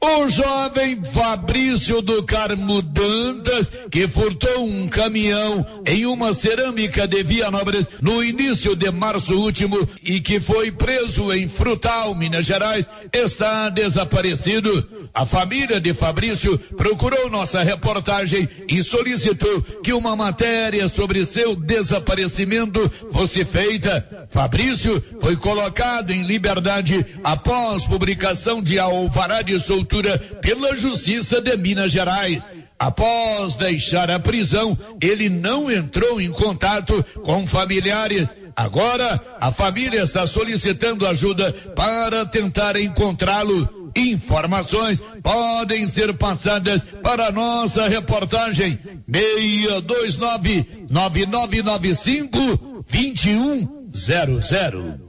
O jovem Fabrício do Carmo Dantas, que furtou um caminhão em uma cerâmica de Vianópolis no início de março último e que foi preso em Frutal, Minas Gerais, está desaparecido. A família de Fabrício procurou nossa reportagem e solicitou que uma matéria sobre seu desaparecimento fosse feita. Fabrício foi colocado em liberdade após publicação de alvará de soltura pela Justiça de Minas Gerais. Após deixar a prisão, ele não entrou em contato com familiares. Agora, a família está solicitando ajuda para tentar encontrá-lo. Informações podem ser passadas para a nossa reportagem 629 9995 2100.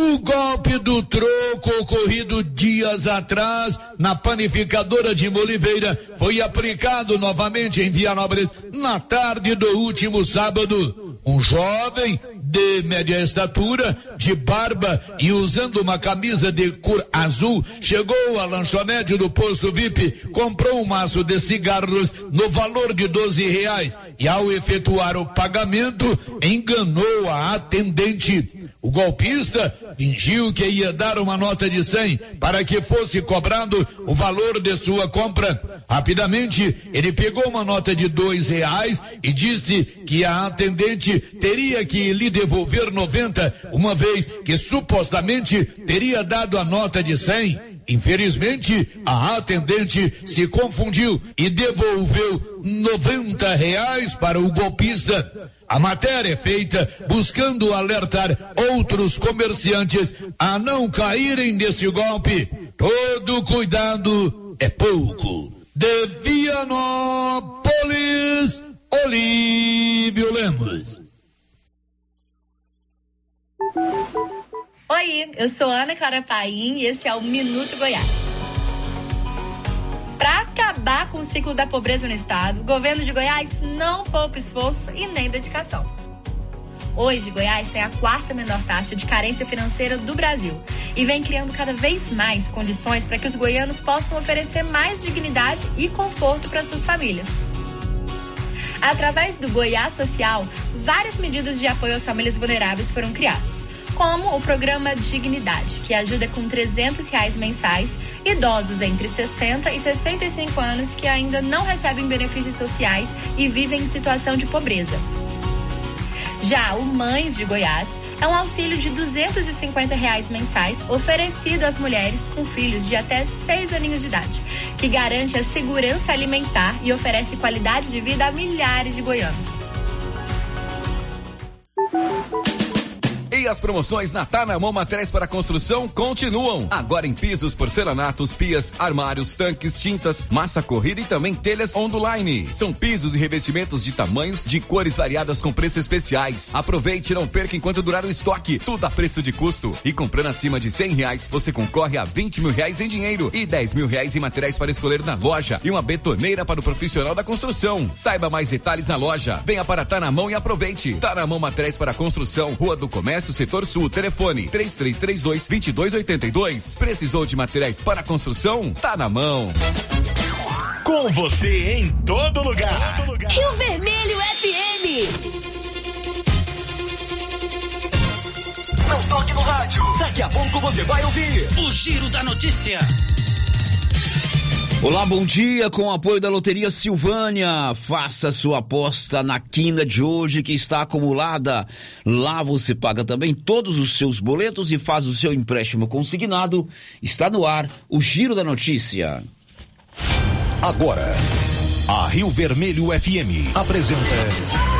O golpe do troco ocorrido dias atrás na panificadora de Moliveira foi aplicado novamente em Vianópolis na tarde do último sábado. Um jovem de média estatura, de barba e usando uma camisa de cor azul, chegou à lanchonete do posto VIP, comprou um maço de cigarros no valor de 12 reais e ao efetuar o pagamento, enganou a atendente. O golpista fingiu que ia dar uma nota de 100 para que fosse cobrado o valor de sua compra. Rapidamente, ele pegou uma nota de dois reais e disse que a atendente teria que lhe devolver 90, uma vez que supostamente teria dado a nota de 100. Infelizmente, a atendente se confundiu e devolveu 90 reais para o golpista. A matéria é feita buscando alertar outros comerciantes a não caírem nesse golpe. Todo cuidado é pouco. De Vianópolis, Olívio Lemos. Oi, eu sou Ana Clara Paim e esse é o Minuto Goiás. Para acabar com o ciclo da pobreza no estado, o governo de Goiás não poupa esforço e nem dedicação. Hoje, Goiás tem a quarta menor taxa de carência financeira do Brasil e vem criando cada vez mais condições para que os goianos possam oferecer mais dignidade e conforto para suas famílias. Através do Goiás Social, várias medidas de apoio às famílias vulneráveis foram criadas como o programa Dignidade, que ajuda com 300 reais mensais idosos entre 60 e 65 anos que ainda não recebem benefícios sociais e vivem em situação de pobreza. Já o Mães de Goiás é um auxílio de 250 reais mensais oferecido às mulheres com filhos de até 6 aninhos de idade, que garante a segurança alimentar e oferece qualidade de vida a milhares de goianos. E as promoções na Tá na Mão Materiais para Construção continuam. Agora em pisos, porcelanatos, pias, armários, tanques, tintas, massa corrida e também telhas onduline. São pisos e revestimentos de tamanhos, de cores variadas com preços especiais. Aproveite e não perca enquanto durar o estoque. Tudo a preço de custo. E comprando acima de cem reais, você concorre a vinte mil reais em dinheiro e dez mil reais em materiais para escolher na loja e uma betoneira para o profissional da construção. Saiba mais detalhes na loja. Venha para Tá na Mão e aproveite. Tá na Mão Materiais para Construção, Rua do Comércio, Setor Sul, telefone 3332 2282. Precisou de materiais para construção? Tá na mão. Com você em todo lugar. Todo lugar. Rio Vermelho FM. Não toque no rádio. Daqui a pouco você vai ouvir o Giro da Notícia. Olá, bom dia. Com o apoio da Loteria Silvânia, faça sua aposta na quina de hoje que está acumulada. Lá você paga também todos os seus boletos e faz o seu empréstimo consignado. Está no ar o Giro da Notícia. Agora, a Rio Vermelho FM apresenta.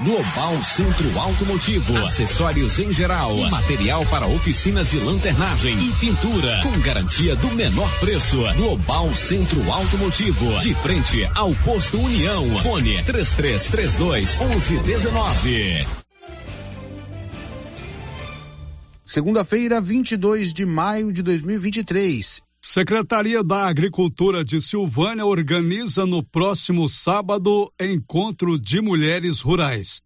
Global Centro Automotivo, acessórios em geral, material para oficinas de lanternagem e pintura, com garantia do menor preço. Global Centro Automotivo, de frente ao posto União. Fone 3332 1119. Segunda-feira, 22 de maio de 2023. Secretaria da Agricultura de Silvânia organiza no próximo sábado encontro de mulheres rurais.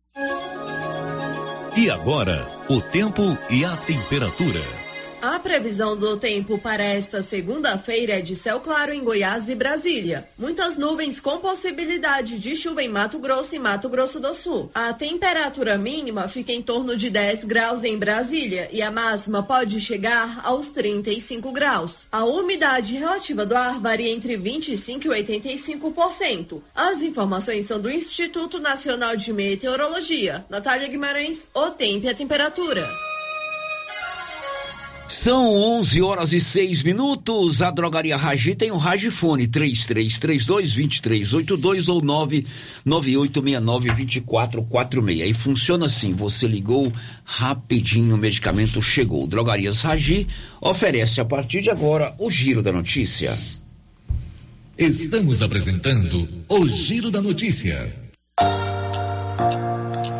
E agora, o tempo e a temperatura. A previsão do tempo para esta segunda-feira é de céu claro em Goiás e Brasília. Muitas nuvens com possibilidade de chuva em Mato Grosso e Mato Grosso do Sul. A temperatura mínima fica em torno de 10 graus em Brasília e a máxima pode chegar aos 35 graus. A umidade relativa do ar varia entre 25 e 85%. As informações são do Instituto Nacional de Meteorologia. Natália Guimarães, o tempo e a temperatura. São 11 horas e 6 minutos. A Drogaria Ragi tem o um Ragifone 3332-2382 ou 99869-2446. E funciona assim: você ligou rapidinho, o medicamento chegou. Drogarias Ragi oferece a partir de agora o Giro da Notícia. Estamos apresentando o Giro da Notícia.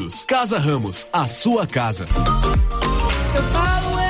Unidos. Casa Ramos, a sua casa. Ando...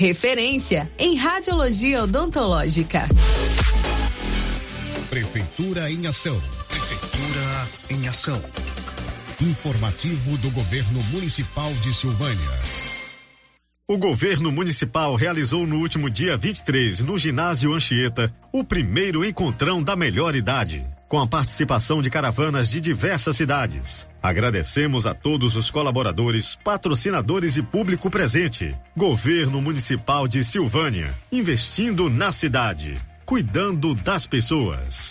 referência em radiologia odontológica. Prefeitura em ação. Prefeitura em ação. Informativo do Governo Municipal de Silvânia. O governo municipal realizou no último dia 23, no ginásio Anchieta, o primeiro encontrão da melhor idade, com a participação de caravanas de diversas cidades. Agradecemos a todos os colaboradores, patrocinadores e público presente. Governo Municipal de Silvânia, investindo na cidade, cuidando das pessoas.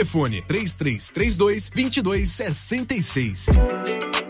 Telefone 3332 2266.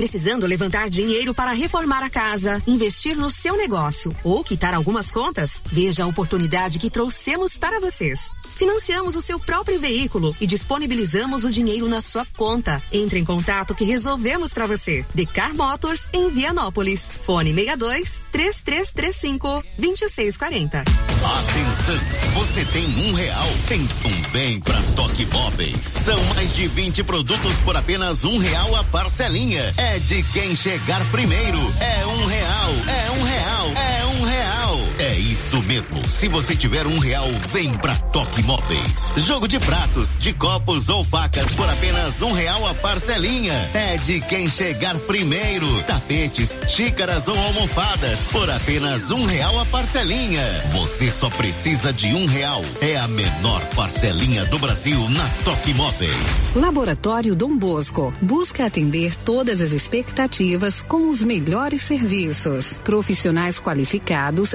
Precisando levantar dinheiro para reformar a casa, investir no seu negócio ou quitar algumas contas? Veja a oportunidade que trouxemos para vocês. Financiamos o seu próprio veículo e disponibilizamos o dinheiro na sua conta. Entre em contato que resolvemos para você. Decar Motors em Vianópolis. Fone 62 3335 2640. Atenção, você tem um real? Então vem pra Toque Móveis. São mais de 20 produtos por apenas um real a parcelinha. É de quem chegar primeiro. É um real, é um real, é um real. É isso mesmo. Se você tiver um real, vem pra Toque Móveis. Jogo de pratos, de copos ou facas por apenas um real a parcelinha. É de quem chegar primeiro. Tapetes, xícaras ou almofadas por apenas um real a parcelinha. Você só precisa de um real. É a menor parcelinha do Brasil na Toque Móveis. Laboratório Dom Bosco busca atender todas as expectativas com os melhores serviços. Profissionais qualificados,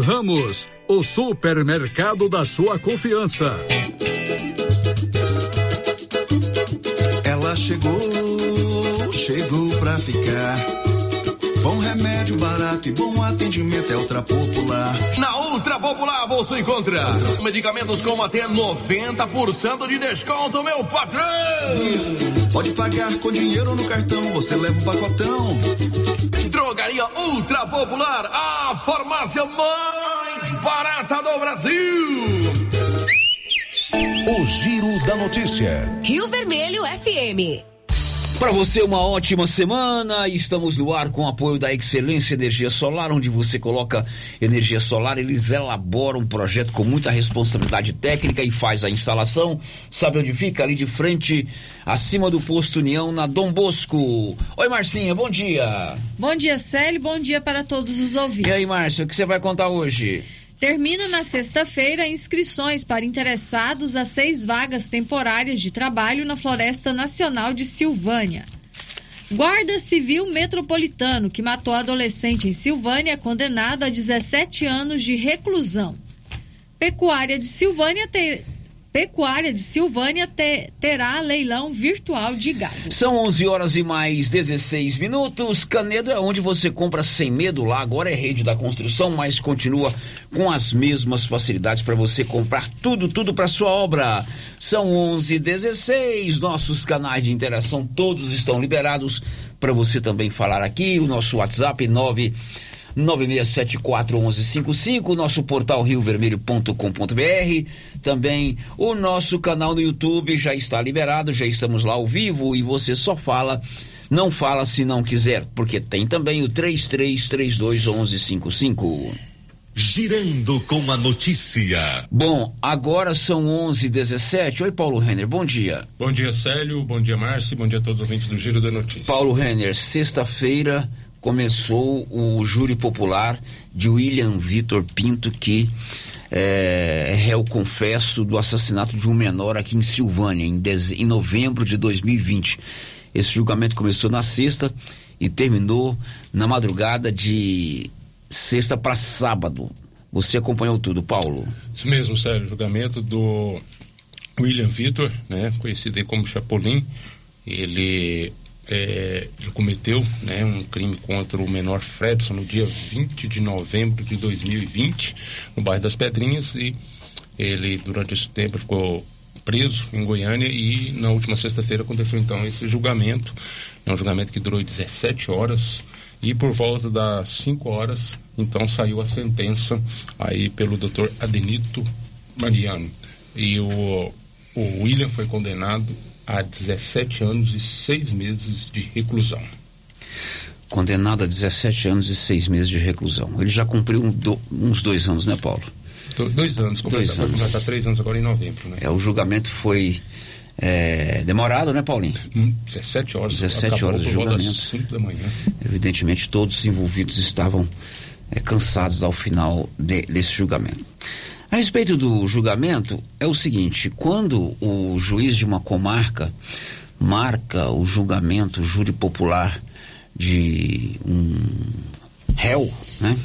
Ramos, o supermercado da sua confiança. Ela chegou, chegou pra ficar. Bom remédio barato e bom atendimento é Ultra Popular. Na Ultra Popular você encontra medicamentos com até 90% de desconto, meu patrão! Pode pagar com dinheiro no cartão, você leva um pacotão. Drogaria Ultra Popular, a farmácia mais barata do Brasil. O Giro da Notícia. Rio Vermelho FM. Para você, uma ótima semana. Estamos no ar com o apoio da Excelência Energia Solar, onde você coloca energia solar. Eles elaboram um projeto com muita responsabilidade técnica e faz a instalação. Sabe onde fica? Ali de frente, acima do posto União, na Dom Bosco. Oi, Marcinha, bom dia. Bom dia, Célio. Bom dia para todos os ouvintes. E aí, Márcio, o que você vai contar hoje? Termina na sexta-feira inscrições para interessados a seis vagas temporárias de trabalho na Floresta Nacional de Silvânia. Guarda Civil Metropolitano, que matou adolescente em Silvânia, é condenado a 17 anos de reclusão. Pecuária de Silvânia te... Pecuária de Silvânia te... terá leilão virtual de gado. São 11 horas e mais 16 minutos. Canedo é onde você compra sem medo. Lá agora é rede da construção, mas continua com as mesmas facilidades para você comprar tudo, tudo para sua obra. São 11 e 16. Nossos canais de interação todos estão liberados para você também falar aqui. O nosso WhatsApp 9 96741155, nosso portal riovermelho.com.br, também o nosso canal no YouTube já está liberado, já estamos lá ao vivo e você só fala, não fala se não quiser, porque tem também o 33321155. Girando com a notícia. Bom, agora são 11:17. Oi, Paulo Renner, bom dia. Bom dia, Célio. Bom dia, Márcio. Bom dia a todos os ouvintes do Giro da Notícia. Paulo Renner, sexta-feira começou o júri popular de William Vitor Pinto, que é, réu confesso do assassinato de um menor aqui em Silvânia, em, em novembro de 2020. Esse julgamento começou na sexta e terminou na madrugada de sexta para sábado. Você acompanhou tudo, Paulo? Isso mesmo, Sérgio. Julgamento do William Vitor, né, conhecido aí como Chapolin. Ele é, ele cometeu né, um crime contra o menor Fredson no dia 20 de novembro de 2020, no bairro das Pedrinhas, e ele, durante esse tempo, ficou preso em Goiânia e na última sexta-feira aconteceu então esse julgamento, é um julgamento que durou 17 horas e por volta das 5 horas então saiu a sentença aí pelo doutor Adenito Mariano. E o, o William foi condenado a 17 anos e 6 meses de reclusão. Condenado a 17 anos e 6 meses de reclusão. Ele já cumpriu um do, uns dois anos, né, Paulo? Do, dois anos, dois anos. vai completar três anos agora em novembro, né? É, o julgamento foi é, demorado, né, Paulinho? Hum, 17 horas. 17 horas de julgamento. 5 da manhã. Evidentemente, todos os envolvidos estavam é, cansados ao final de, desse julgamento. A respeito do julgamento, é o seguinte: quando o juiz de uma comarca marca o julgamento, o júri popular de um réu, né?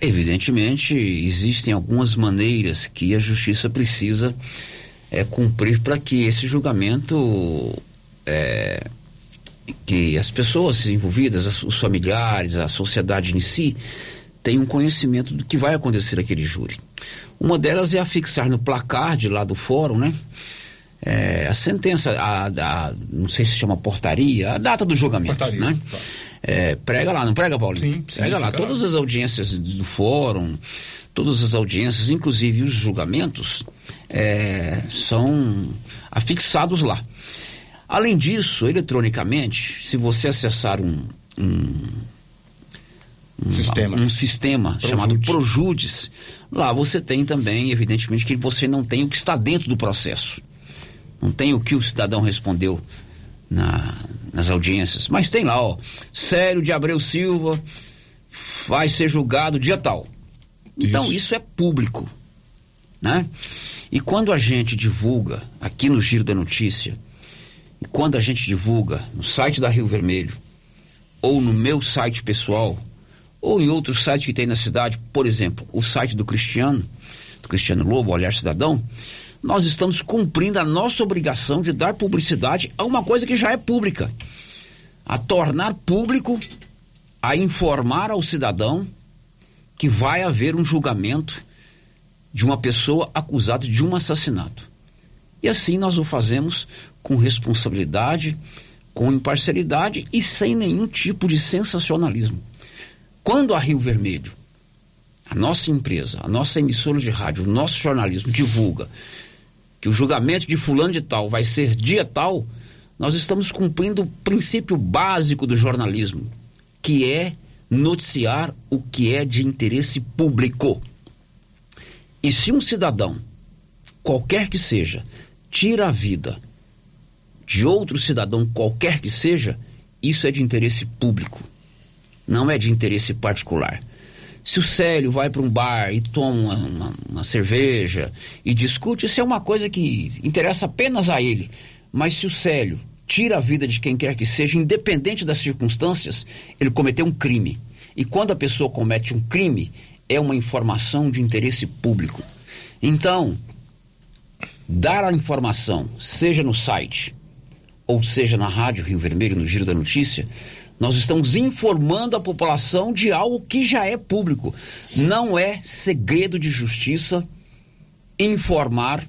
Evidentemente, existem algumas maneiras que a justiça precisa é, cumprir para que esse julgamento, é, que as pessoas envolvidas, os familiares, a sociedade em si, tem um conhecimento do que vai acontecer naquele júri. Uma delas é afixar no placar de lá do fórum, né? É, a sentença, a, a, não sei se chama portaria, a data do julgamento, portaria, né? Tá. É, prega lá, não prega, Paulinho? Sim, prega sim, lá. Todas as audiências do fórum, todas as audiências, inclusive os julgamentos, é, são afixados lá. Além disso, eletronicamente, se você acessar um um sistema, um sistema chamado Projudes. Lá você tem também, evidentemente, que você não tem o que está dentro do processo. Não tem o que o cidadão respondeu na, nas audiências. Mas tem lá, ó. Célio de Abreu Silva vai ser julgado dia tal. Então isso, isso é público, né? E quando a gente divulga aqui no Giro da Notícia, e quando a gente divulga no site da Rio Vermelho, ou no meu site pessoal, ou em outro site que tem na cidade, por exemplo, o site do Cristiano, do Cristiano Lobo, Olhar Cidadão, nós estamos cumprindo a nossa obrigação de dar publicidade a uma coisa que já é pública. A tornar público, a informar ao cidadão que vai haver um julgamento de uma pessoa acusada de um assassinato. E assim nós o fazemos com responsabilidade, com imparcialidade e sem nenhum tipo de sensacionalismo. Quando a Rio Vermelho, a nossa empresa, a nossa emissora de rádio, o nosso jornalismo divulga que o julgamento de fulano de tal vai ser dia tal, nós estamos cumprindo o princípio básico do jornalismo, que é noticiar o que é de interesse público. E se um cidadão, qualquer que seja, tira a vida de outro cidadão, qualquer que seja, isso é de interesse público, não é de interesse particular. Se o Célio vai para um bar e toma uma, uma, cerveja e discute, isso é uma coisa que interessa apenas a ele. Mas se o Célio tira a vida de quem quer que seja, independente das circunstâncias, ele cometeu um crime. E quando a pessoa comete um crime, é uma informação de interesse público. Então, dar a informação, seja no site, ou seja na Rádio Rio Vermelho, no Giro da Notícia, nós estamos informando a população de algo que já é público. Não é segredo de justiça informar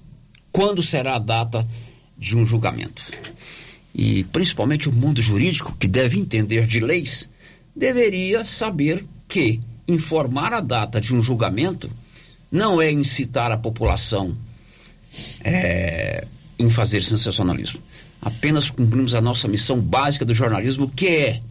quando será a data de um julgamento. E principalmente o mundo jurídico, que deve entender de leis, deveria saber que informar a data de um julgamento não é incitar a população é, em fazer sensacionalismo apenas cumprimos a nossa missão básica do jornalismo, que é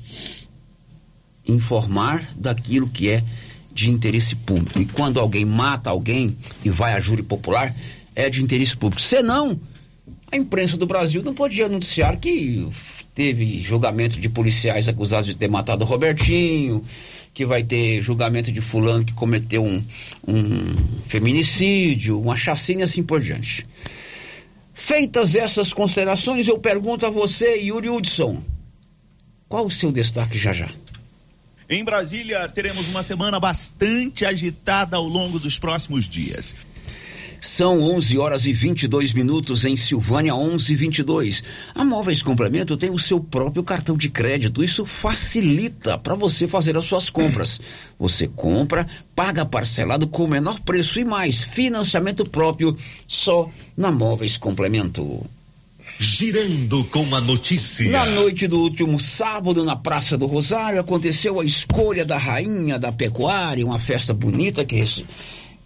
informar daquilo que é de interesse público. E quando alguém mata alguém e vai a júri popular, é de interesse público. Senão, a imprensa do Brasil não podia anunciar que teve julgamento de policiais acusados de ter matado o Robertinho, que vai ter julgamento de fulano que cometeu um, um feminicídio, uma chacina e assim por diante. Feitas essas considerações, eu pergunto a você, Yuri Hudson, qual o seu destaque já já? Em Brasília, teremos uma semana bastante agitada ao longo dos próximos dias. São 11 horas e 22 minutos em Silvânia, 11 e 22. A Móveis Complemento tem o seu próprio cartão de crédito. Isso facilita para você fazer as suas compras. Você compra, paga parcelado com o menor preço e mais. Financiamento próprio só na Móveis Complemento. Girando com a notícia. Na noite do último sábado, na Praça do Rosário, aconteceu a escolha da rainha da pecuária, uma festa bonita que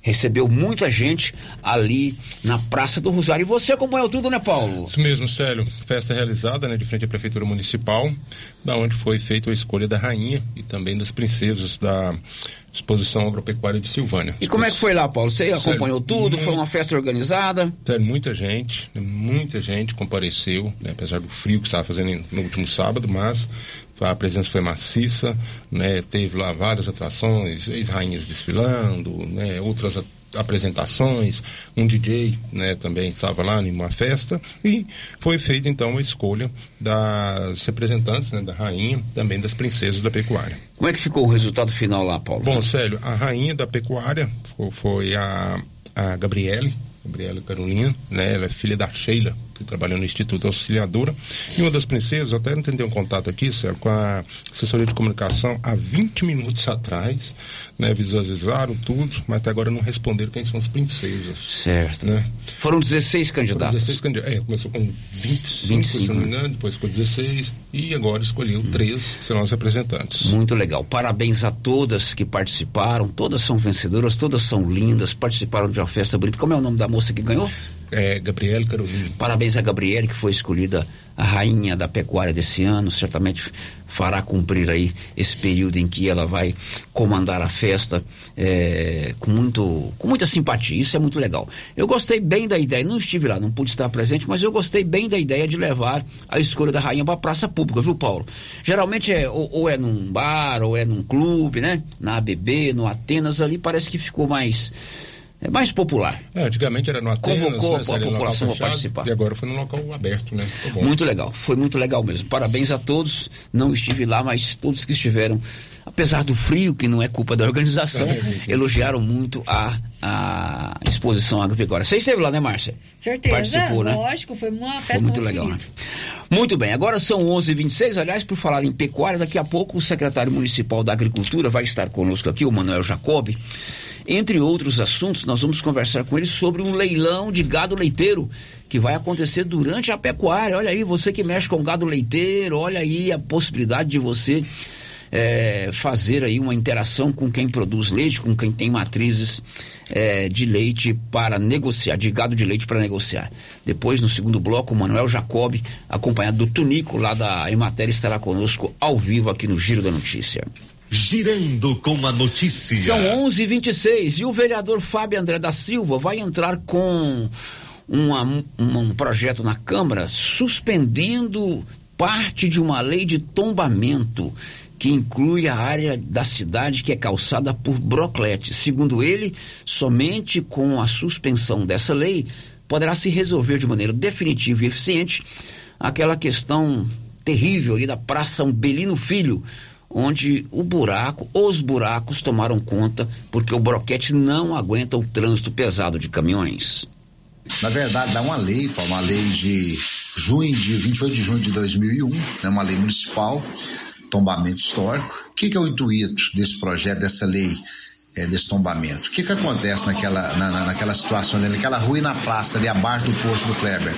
recebeu muita gente ali na Praça do Rosário. E você acompanhou tudo, né, Paulo? Isso mesmo, Célio. Festa realizada, né, de frente à Prefeitura Municipal, da onde foi feita a escolha da rainha e também das princesas da Exposição Agropecuária de Silvânia. E como é que foi lá, Paulo? Você acompanhou Sério, tudo? Foi uma festa organizada? Sério, muita gente, muita gente compareceu, né, apesar do frio que estava fazendo no último sábado, mas a presença foi maciça, né? Teve lá várias atrações, ex-rainhas desfilando, né? Outras apresentações, um DJ, né? Também estava lá em uma festa e foi feita então a escolha das representantes, né? Da rainha, também das princesas da pecuária. Como é que ficou o resultado final lá, Paulo? Bom, Célio, a rainha da pecuária foi a, a Gabriele, Gabriela Carolina, né? Ela é filha da Sheila, que trabalhou no Instituto Auxiliadora. E uma das princesas, até não tentei um contato aqui, Sérgio, com a assessoria de comunicação há 20 minutos atrás, né? Visualizaram tudo, mas até agora não responderam quem são as princesas. Certo. Né? Foram 16 candidatos. Foram 16 candidatos. É, começou com 25, 25 se não me engano, depois ficou 16 e agora escolheu hum. 13 que serão as representantes. Muito legal. Parabéns a todas que participaram, todas são vencedoras, todas são lindas, participaram de uma festa bonita. Como é o nome da moça que ganhou? É, Gabriele Carolina. Parabéns a Gabriele, que foi escolhida a rainha da pecuária desse ano, certamente fará cumprir aí esse período em que ela vai comandar a festa é, com, muito, com muita simpatia. Isso é muito legal. Eu gostei bem da ideia, não estive lá, não pude estar presente, mas eu gostei bem da ideia de levar a escolha da rainha para a praça pública, viu, Paulo? Geralmente é ou, ou, é num bar, ou é num clube, né? Na ABB, no Atenas, ali parece que ficou mais é mais popular. É, antigamente era no Atenas, Convocou a população para participar. E agora foi no local aberto, né? Muito legal, foi muito legal mesmo. Parabéns a todos. Não estive lá, mas todos que estiveram, apesar do frio, que não é culpa da organização, elogiaram muito a, a exposição agropecuária. Você esteve lá, né, Márcia? Certeza, Participou, né? lógico, foi uma festa foi muito legal, né? Muito bem, agora são 11h26. Aliás, por falar em pecuária, daqui a pouco o secretário municipal da Agricultura vai estar conosco aqui, o Manuel Jacob. Entre outros assuntos, nós vamos conversar com ele sobre um leilão de gado leiteiro que vai acontecer durante a pecuária. Olha aí, você que mexe com gado leiteiro, olha aí a possibilidade de você é, fazer aí uma interação com quem produz leite, com quem tem matrizes é, de leite para negociar, de gado de leite para negociar. Depois, no segundo bloco, o Manuel Jacob, acompanhado do Tunico, lá da Ematéria, estará conosco ao vivo aqui no Giro da Notícia. Girando com a notícia. São 11:26 e o vereador Fábio André da Silva vai entrar com uma, uma, um projeto na Câmara suspendendo parte de uma lei de tombamento que inclui a área da cidade que é calçada por broclete. Segundo ele, somente com a suspensão dessa lei poderá se resolver de maneira definitiva e eficiente aquela questão terrível ali da Praça Umbelino Filho, onde o buraco, os buracos tomaram conta porque o broquete não aguenta o trânsito pesado de caminhões. Na verdade, dá uma lei, uma lei de junho de 28 de junho de 2001, né, uma lei municipal, tombamento histórico. O que, que é o intuito desse projeto, dessa lei? É, desse tombamento. O que que acontece naquela, na, naquela situação, naquela rua e na praça ali abaixo do posto do Kleber?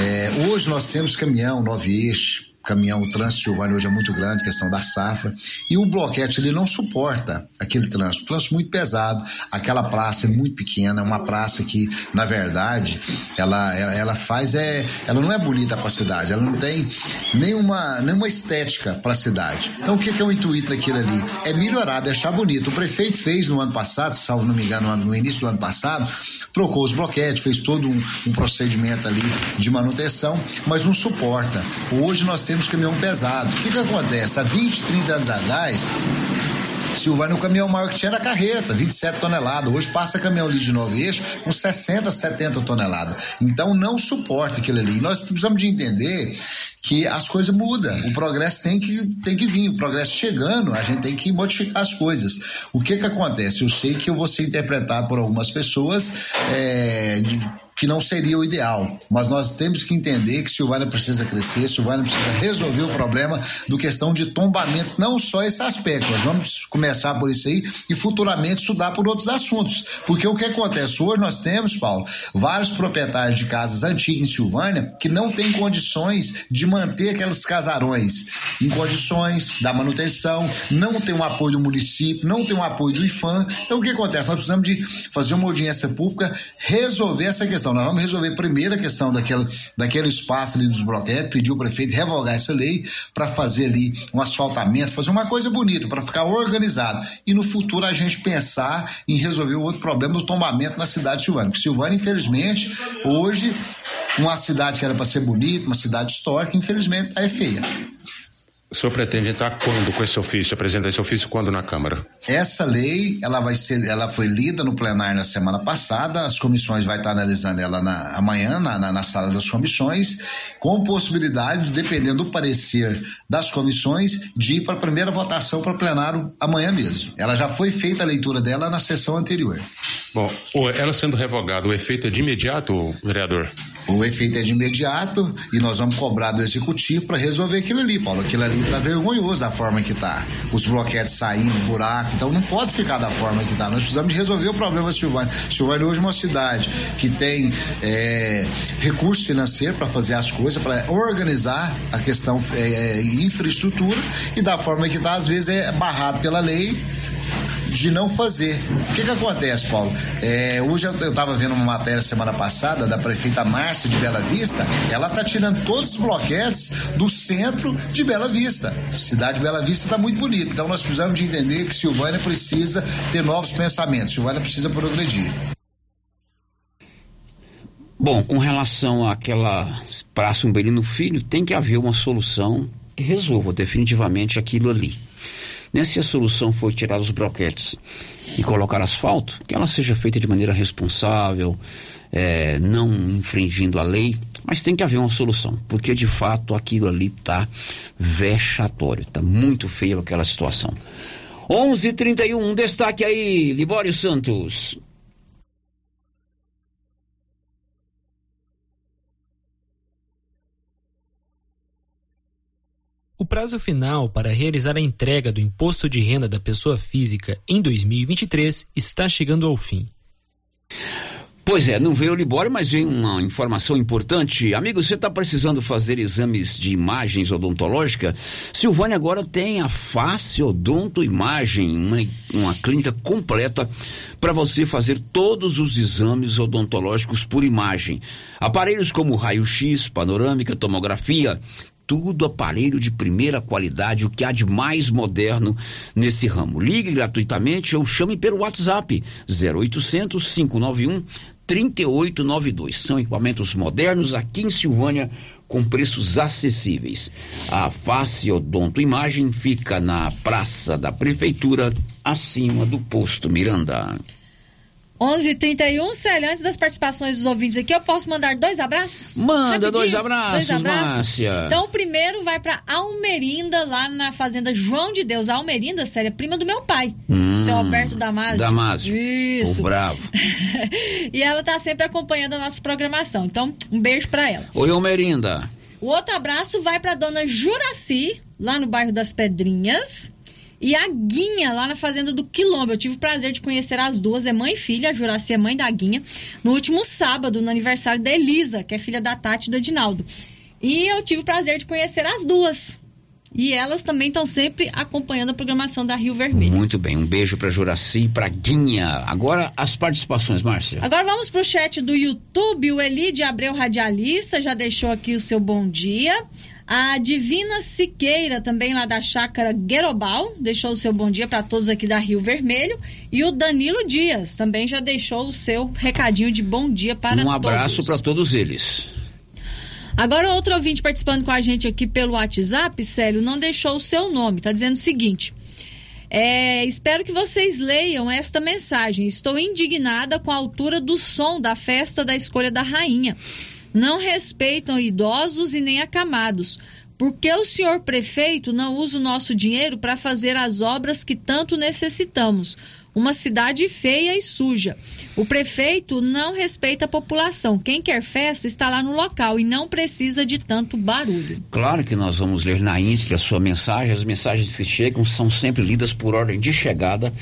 É, hoje nós temos caminhão, nove eixos, caminhão, o trânsito Silvânia hoje é muito grande, questão da safra, e o bloquete ele não suporta aquele trânsito, um trânsito muito pesado, aquela praça é muito pequena, é uma praça que, na verdade, ela, ela, ela faz, é, ela não é bonita para a cidade, ela não tem nenhuma, nenhuma estética para a cidade. Então o que, que é o intuito daquilo ali? É melhorar, deixar bonito. O prefeito fez no ano passado, salvo não me engano, no início do ano passado, trocou os bloquetes, fez todo um, um procedimento ali de manutenção, mas não suporta. Hoje nós temos caminhão pesado. O que, que acontece? Há 20, 30 anos atrás, Silvânia, o caminhão maior que tinha era carreta, 27 toneladas. Hoje passa caminhão ali de novo eixo com 60, 70 toneladas. Então não suporta aquilo ali. Nós precisamos de entender que as coisas mudam. O progresso tem que, tem que vir. O progresso chegando, a gente tem que modificar as coisas. O que que acontece? Eu sei que eu vou ser interpretado por algumas pessoas é, de, que não seria o ideal. Mas nós temos que entender que Silvânia precisa crescer, Silvânia precisa resolver o problema do questão de tombamento, não só esse aspecto. Nós vamos começar por isso aí e futuramente estudar por outros assuntos. Porque o que acontece? Hoje nós temos, Paulo, vários proprietários de casas antigas em Silvânia que não têm condições de manter aqueles casarões em condições da manutenção, não tem o um apoio do município, não tem o um apoio do IFAM. Então o que acontece? Nós precisamos de fazer uma audiência pública, resolver essa questão. Nós vamos resolver primeiro a questão daquele, daquele espaço ali dos bloquetes, pedir o prefeito revogar essa lei para fazer ali um asfaltamento, fazer uma coisa bonita, para ficar organizado. E no futuro a gente pensar em resolver o outro problema do tombamento na cidade de Silvânia. Porque Silvânia, infelizmente, hoje, uma cidade que era para ser bonita, uma cidade histórica, infelizmente, é feia. O senhor pretende entrar quando com esse ofício, apresentar esse ofício quando na Câmara? Essa lei, ela vai ser, ela foi lida no plenário na semana passada, as comissões vai estar analisando ela na, amanhã na, na, na sala das comissões, com possibilidade, dependendo do parecer das comissões, de ir para a primeira votação para o plenário amanhã mesmo. Ela já foi feita a leitura dela na sessão anterior. Bom, ela sendo revogada, o efeito é de imediato, vereador? O efeito é de imediato e nós vamos cobrar do executivo para resolver aquilo ali, Paulo. Aquilo ali está vergonhoso da forma que está. Os bloquetes saindo, buraco, então não pode ficar da forma que está. Nós precisamos resolver o problema de Silvânia. Silvânia hoje é uma cidade que tem é, recurso financeiro para fazer as coisas, para organizar a questão é, infraestrutura e da forma que está, às vezes é barrado pela lei de não fazer. O que que acontece, Paulo? É, hoje eu estava vendo uma matéria semana passada da prefeita Márcia de Bela Vista, ela está tirando todos os bloquetes do centro de Bela Vista. Cidade de Bela Vista está muito bonita, então nós precisamos de entender que Silvânia precisa ter novos pensamentos, Silvânia precisa progredir. Bom, com relação àquela Praça Umbelino Filho, tem que haver uma solução que resolva definitivamente aquilo ali. Né, se a solução for tirar os broquetes e colocar asfalto, que ela seja feita de maneira responsável, é, não infringindo a lei, mas tem que haver uma solução, porque de fato aquilo ali está vexatório, está muito feio aquela situação. 11:31 um destaque aí, Libório Santos. O prazo final para realizar a entrega do imposto de renda da pessoa física em 2023 está chegando ao fim. Pois é, não veio o Libório, mas veio uma informação importante. Amigo, você está precisando fazer exames de imagens odontológica? Silvânia agora tem a Face Odonto Imagem, uma, uma clínica completa para você fazer todos os exames odontológicos por imagem. Aparelhos como raio-x, panorâmica, tomografia, tudo aparelho de primeira qualidade, o que há de mais moderno nesse ramo. Ligue gratuitamente ou chame pelo WhatsApp 0800 591 3892. São equipamentos modernos aqui em Silvânia com preços acessíveis. A Face Odonto Imagem fica na Praça da Prefeitura, acima do posto Miranda. 11:31 Célia, antes das participações dos ouvintes aqui, eu posso mandar dois abraços? Manda dois abraços, dois abraços. Márcia. Então, o primeiro vai para Almerinda, lá na fazenda João de Deus. A Almerinda, Célia, é prima do meu pai, Hum, seu Alberto Damasio. Damásio. Isso. Ô, bravo. e ela tá sempre acompanhando a nossa programação. Então, um beijo para ela. Oi, Almerinda. O outro abraço vai para dona Juraci, lá no bairro das Pedrinhas. E a Guinha, lá na fazenda do Quilombo. Eu tive o prazer de conhecer as duas, é mãe e filha, a Juraci é mãe da Guinha, no último sábado, no aniversário da Elisa, que é filha da Tati e do Edinaldo. E eu tive o prazer de conhecer as duas. E elas também estão sempre acompanhando a programação da Rio Vermelho. Muito bem, um beijo para Juraci e para Guinha. Agora as participações, Márcia. Agora vamos pro chat do YouTube. O Eli de Abreu Radialista já deixou aqui o seu bom dia. A Divina Siqueira, também lá da chácara Guerobal, deixou o seu bom dia para todos aqui da Rio Vermelho. E o Danilo Dias também já deixou o seu recadinho de bom dia para um abraço todos. para todos eles. Agora, outro ouvinte participando com a gente aqui pelo WhatsApp, Célio, não deixou o seu nome. Tá dizendo o seguinte. É, espero que vocês leiam esta mensagem. Estou indignada com a altura do som da festa da escolha da rainha. Não respeitam idosos e nem acamados. Por que o senhor prefeito não usa o nosso dinheiro para fazer as obras que tanto necessitamos? Uma cidade feia e suja. O prefeito não respeita a população. Quem quer festa está lá no local e não precisa de tanto barulho. Claro que nós vamos ler na íntegra a sua mensagem. As mensagens que chegam são sempre lidas por ordem de chegada.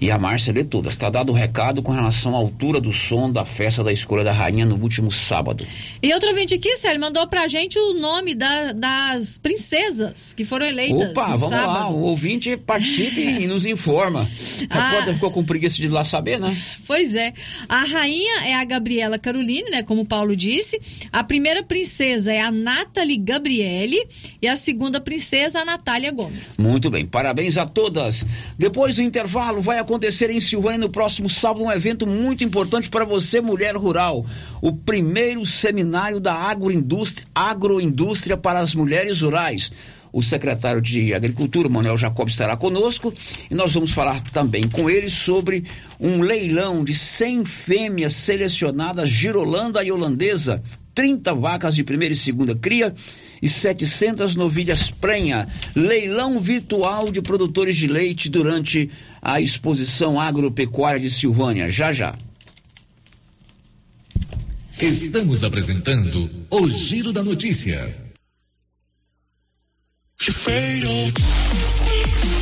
E a Márcia lê todas. Está dado o recado com relação à altura do som da festa da escolha da rainha no último sábado. E outro ouvinte aqui, Célio, mandou pra gente o nome da- das princesas que foram eleitas. Opa, no vamos lá. sábado. O ouvinte participe e nos informa. A Ah. Corda ficou com preguiça de ir lá saber, né? Pois é. A rainha é a Gabriela Caroline, né? Como o Paulo disse. A primeira princesa é a Nathalie Gabriele. E a segunda princesa, a Natália Gomes. Muito bem, parabéns a todas. Depois do intervalo, vai acontecer em Silvânia no próximo sábado um evento muito importante para você, mulher rural. O primeiro seminário da agroindústria, agroindústria para as mulheres rurais. O secretário de Agricultura, Manuel Jacob, estará conosco e nós vamos falar também com ele sobre um leilão de 100 fêmeas selecionadas girolanda e holandesa, 30 vacas de primeira e segunda cria e 700 novilhas prenha. Leilão virtual de produtores de leite durante a exposição agropecuária de Silvânia. Já já. Estamos apresentando o Giro da Notícia. You're fatal.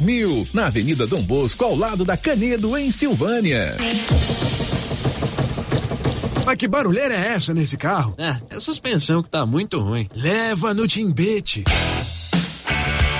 mil, na Avenida Dom Bosco, ao lado da Canedo, em Silvânia. Mas que barulheira é essa nesse carro? É, é a suspensão que tá muito ruim. Leva no Timbete.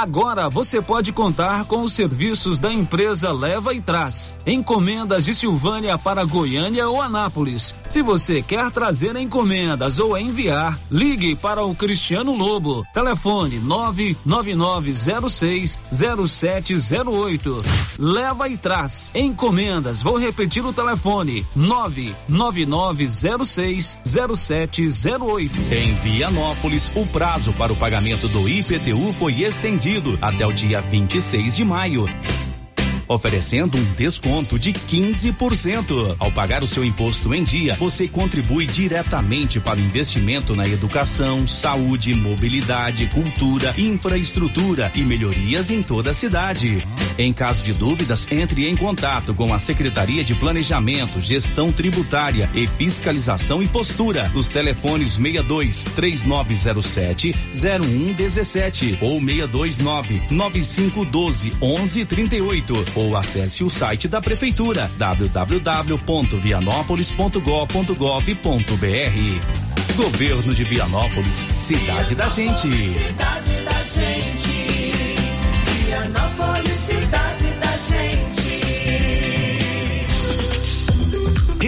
Agora você pode contar com os serviços da empresa Leva e Traz. Encomendas de Silvânia para Goiânia ou Anápolis. Se você quer trazer encomendas ou enviar, ligue para o Cristiano Lobo. Telefone 999060708. Leva e Traz. Encomendas. Vou repetir o telefone: 999060708. Em Vianópolis, o prazo para o pagamento do IPTU foi estendido até o dia 26 de maio oferecendo um desconto de 15%. Ao pagar o seu imposto em dia, você contribui diretamente para o investimento na educação, saúde, mobilidade, cultura, infraestrutura e melhorias em toda a cidade. Em caso de dúvidas, entre em contato com a Secretaria de Planejamento, Gestão Tributária e Fiscalização e Postura nos telefones 62 3907 0117 ou 629 9512 1138 ou acesse o site da prefeitura www.vianópolis.gov.br. Governo de Vianópolis, cidade da gente. Cidade da gente. Vianópolis, cidade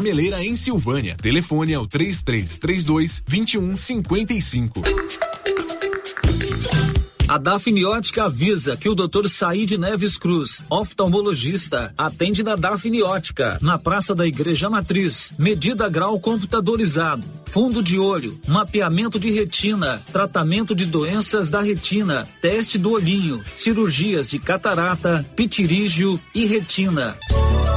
Gameleira em Silvânia. Telefone ao 3332 2155. A Dafniótica avisa que o Dr. Saíde Neves Cruz, oftalmologista, atende na Dafniótica, na Praça da Igreja Matriz. Medida grau computadorizado, fundo de olho, mapeamento de retina, tratamento de doenças da retina, teste do olhinho, cirurgias de catarata, pitirígio e retina.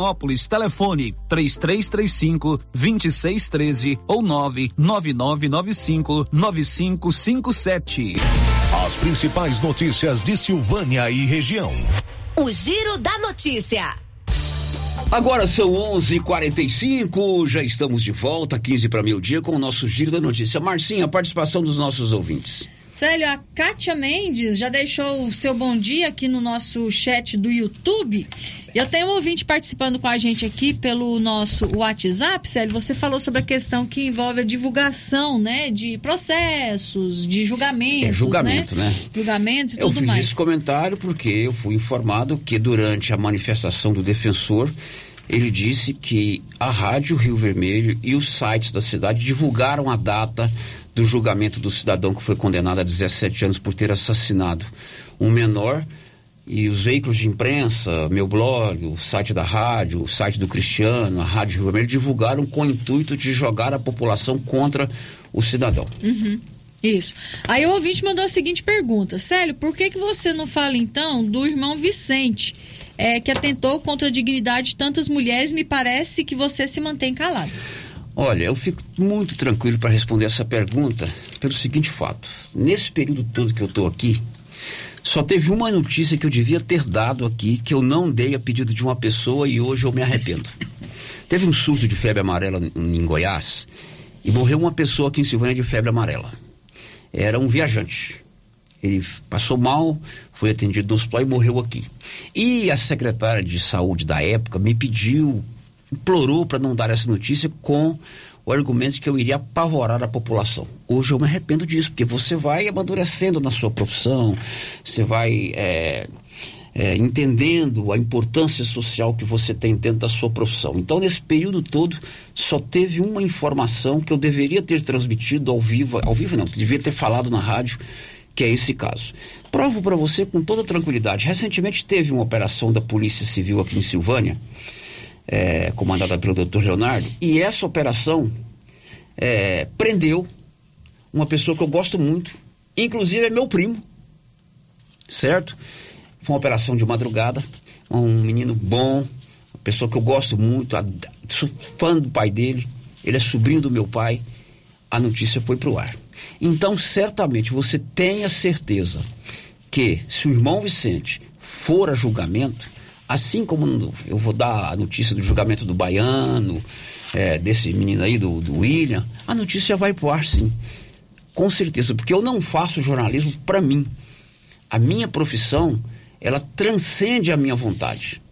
Vianópolis. Telefone 3335 2613 ou 99995 9557. As principais notícias de Silvânia e região. O Giro da Notícia. Agora são 11:45, já estamos de volta, 15 para meio dia com o nosso Giro da Notícia. Marcinha, a participação dos nossos ouvintes. Célio, a Kátia Mendes já deixou o seu bom dia aqui no nosso chat do YouTube. Eu tenho um ouvinte participando com a gente aqui pelo nosso WhatsApp, Célio. Você falou sobre a questão que envolve a divulgação, né? De processos, de julgamentos. É julgamento, né? né? Julgamentos e eu tudo mais. Eu fiz esse comentário porque eu fui informado que durante a manifestação do defensor, ele disse que a Rádio Rio Vermelho e os sites da cidade divulgaram a data do julgamento do cidadão que foi condenado a 17 anos por ter assassinado um menor. E os veículos de imprensa, meu blog, o site da rádio, o site do Cristiano, a Rádio Rio Vermelho, divulgaram com o intuito de jogar a população contra o cidadão. Uhum. Isso. Aí o ouvinte mandou a seguinte pergunta: Célio, por que, que você não fala então do irmão Vicente, é, que atentou contra a dignidade de tantas mulheres? Me parece que você se mantém calado. Olha, eu fico muito tranquilo para responder essa pergunta pelo seguinte fato. Nesse período todo que eu estou aqui, só teve uma notícia que eu devia ter dado aqui, que eu não dei a pedido de uma pessoa e hoje eu me arrependo. Teve um surto de febre amarela em Goiás e morreu uma pessoa aqui em Silvânia de febre amarela. Era um viajante. Ele passou mal, foi atendido no hospital e morreu aqui. E a secretária de saúde da época me pediu implorou para não dar essa notícia com o argumento de que eu iria apavorar a população. Hoje eu me arrependo disso, porque você vai amadurecendo na sua profissão, você vai é, é, entendendo a importância social que você tem dentro da sua profissão. Então, nesse período todo, só teve uma informação que eu deveria ter transmitido ao vivo, ao vivo não, devia ter falado na rádio, que é esse caso. Provo para você com toda tranquilidade. Recentemente teve uma operação da Polícia Civil aqui em Silvânia, é, comandada pelo doutor Leonardo, e essa operação é, prendeu uma pessoa que eu gosto muito, inclusive é meu primo, certo? Foi uma operação de madrugada, um menino bom, uma pessoa que eu gosto muito, sou fã do pai dele, ele é sobrinho do meu pai, a notícia foi pro ar. Então, certamente, você tenha certeza que se o irmão Vicente for a julgamento, Assim como eu vou dar a notícia do julgamento do Baiano, é, desse menino aí, do, do William, a notícia vai pro ar sim. Com certeza, porque eu não faço jornalismo para mim. A minha profissão, ela transcende a minha vontade.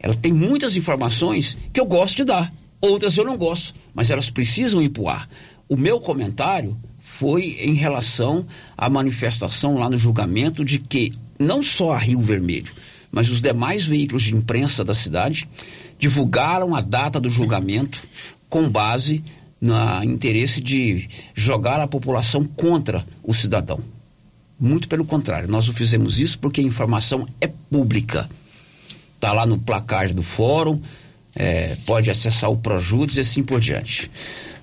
Ela tem muitas informações que eu gosto de dar, outras eu não gosto, mas elas precisam ir pro ar. O meu comentário foi em relação à manifestação lá no julgamento de que não só a Rio Vermelho, mas os demais veículos de imprensa da cidade divulgaram a data do julgamento com base no interesse de jogar a população contra o cidadão. Muito pelo contrário, nós não fizemos isso porque a informação é pública. Está lá no placar do fórum, é, pode acessar o Projudes e assim por diante.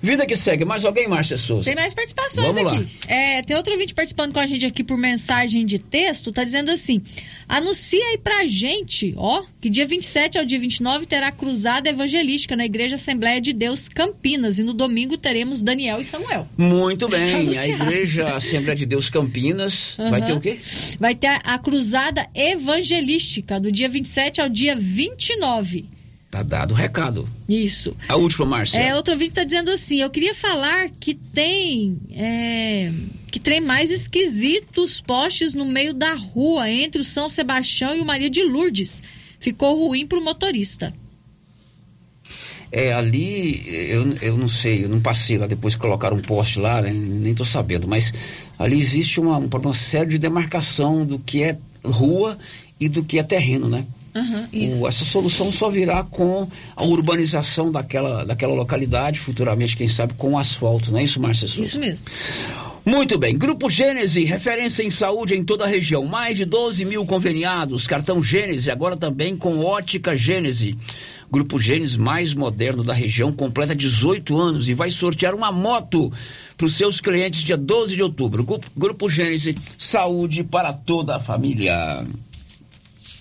Vida que segue. Mais alguém, Márcia Souza? Tem mais participações Vamos aqui. É, tem outro ouvinte participando com a gente aqui por mensagem de texto. Tá dizendo assim: anuncia aí pra gente, ó, que dia 27 ao dia 29 terá cruzada evangelística na Igreja Assembleia de Deus Campinas. E no domingo teremos Daniel e Samuel. Muito bem. a Igreja Assembleia de Deus Campinas uhum. vai ter o quê? Vai ter a, a cruzada evangelística do dia 27 ao dia 29. Tá dado o recado. Isso. A última, Márcia. É, outro vídeo tá dizendo assim, eu queria falar que tem é, que tem mais esquisitos postes no meio da rua entre o São Sebastião e o Maria de Lourdes. Ficou ruim pro motorista. É, ali, eu, eu não sei, eu não passei lá depois que colocaram um poste lá, né, nem tô sabendo, mas ali existe uma, um problema sério de demarcação do que é rua e do que é terreno, né? Uhum, o, essa solução só virá com a urbanização daquela, daquela localidade, futuramente, quem sabe, com asfalto, não é isso, Márcia Souza? Isso mesmo. Muito bem. Grupo Gênese, referência em saúde em toda a região. Mais de 12 mil conveniados. Cartão Gênese, agora também com ótica Gênese. Grupo Gênese mais moderno da região, completa 18 anos e vai sortear uma moto para os seus clientes dia 12 de outubro. Grupo, Grupo Gênese, saúde para toda a família.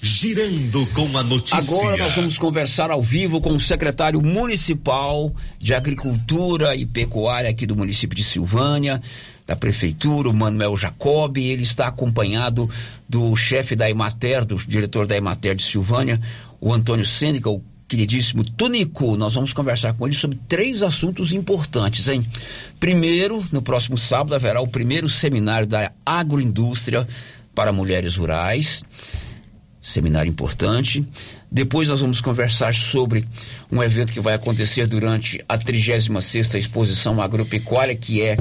Girando com a notícia. Agora nós vamos conversar ao vivo com o secretário municipal de Agricultura e Pecuária aqui do município de Silvânia, da prefeitura, o Manuel Jacob. Ele está acompanhado do chefe da Emater, do diretor da Emater de Silvânia, o Antônio Sêneca, o queridíssimo Tunico. Nós vamos conversar com ele sobre três assuntos importantes, hein? Primeiro, no próximo sábado haverá o primeiro seminário da agroindústria para mulheres rurais seminário importante. Depois nós vamos conversar sobre um evento que vai acontecer durante a 36ª Exposição Agropecuária, que é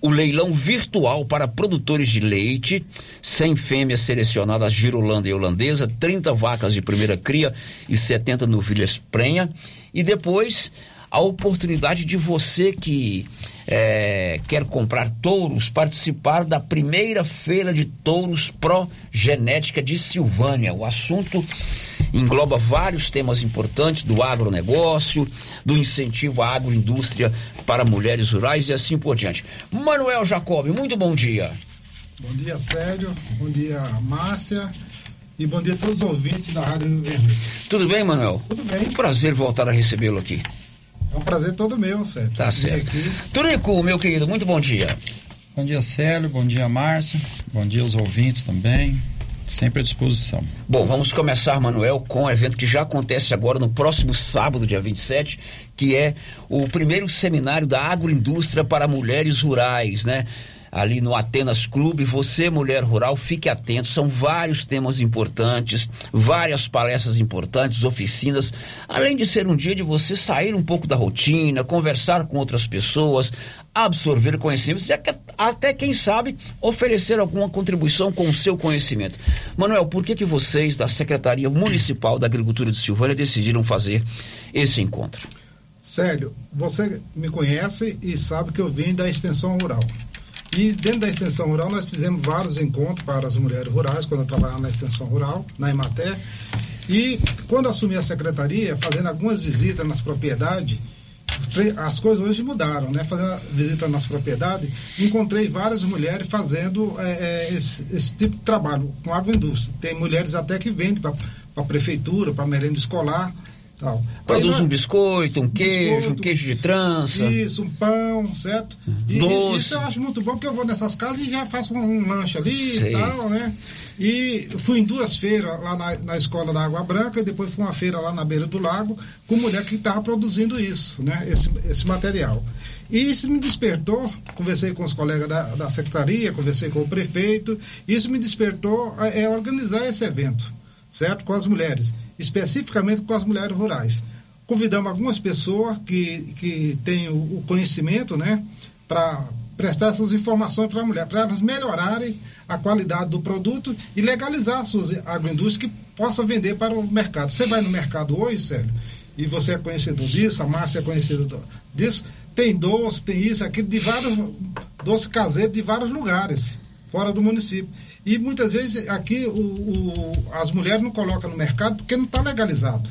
o leilão virtual para produtores de leite, 100 fêmeas selecionadas girolanda e holandesa, 30 vacas de primeira cria e 70 novilhas prenha. E depois a oportunidade de você que é, quer comprar touros participar da primeira feira de touros pró-genética de Silvânia. O assunto engloba vários temas importantes do agronegócio, do incentivo à agroindústria para mulheres rurais e assim por diante. Manuel Jacob, muito bom dia. Bom dia, Sérgio. Bom dia, Márcia. E bom dia a todos os ouvintes da Rádio Vermelho. Tudo bem, Manuel? Tudo bem. Prazer voltar a recebê-lo aqui. É um prazer todo meu, Sérgio. Tá certo. Turico, meu querido, muito bom dia. Bom dia, Célio. Bom dia, Márcia. Bom dia aos ouvintes também. Sempre à disposição. Bom, vamos começar, Manuel, com o um evento que já acontece agora no próximo sábado, dia 27, que é o primeiro seminário da agroindústria para mulheres rurais, né? Ali no Atenas Clube. Você, mulher rural, fique atento. São vários temas importantes, várias palestras importantes, oficinas. Além de ser um dia de você sair um pouco da rotina, conversar com outras pessoas, absorver conhecimentos e até, quem sabe, oferecer alguma contribuição com o seu conhecimento. Manuel, por que, que vocês, da Secretaria Municipal da Agricultura de Silvânia, decidiram fazer esse encontro? Célio, você me conhece e sabe que eu vim da extensão rural. E dentro da extensão rural nós fizemos vários encontros para as mulheres rurais, quando eu trabalhava na extensão rural, na Emater. E quando assumi a secretaria, fazendo algumas visitas nas propriedades, as coisas hoje mudaram, né? Fazendo visita nas propriedades, encontrei várias mulheres fazendo é, é, esse, esse, tipo de trabalho com agroindústria. Tem mulheres até que vendem para a prefeitura, para merenda escolar. Tal. Produz um biscoito, um queijo, biscoito, um queijo de trança. Isso, um pão, certo? E, Doce. Isso eu acho muito bom, porque eu vou nessas casas e já faço um, um lanche ali Sei. e tal, né? E fui em duas feiras lá na, na, escola da Água Branca, e depois fui uma feira lá na beira do lago, com mulher que estava produzindo isso, né? Esse, esse material. E isso me despertou, conversei com os colegas da, da secretaria, conversei com o prefeito, isso me despertou a, é organizar esse evento certo? Com as mulheres, especificamente com as mulheres rurais. Convidamos algumas pessoas que, que têm o, conhecimento, né, para prestar essas informações para a mulher, para elas melhorarem a qualidade do produto e legalizar as suas agroindústrias que possa vender para o mercado. Você vai no mercado hoje, Sérgio, e você é conhecedor disso, a Márcia é conhecedora disso, tem doce, tem isso, aquilo, de vários, doce caseiro de vários lugares, fora do município. E muitas vezes aqui o, o, as mulheres não colocam no mercado porque não está legalizado.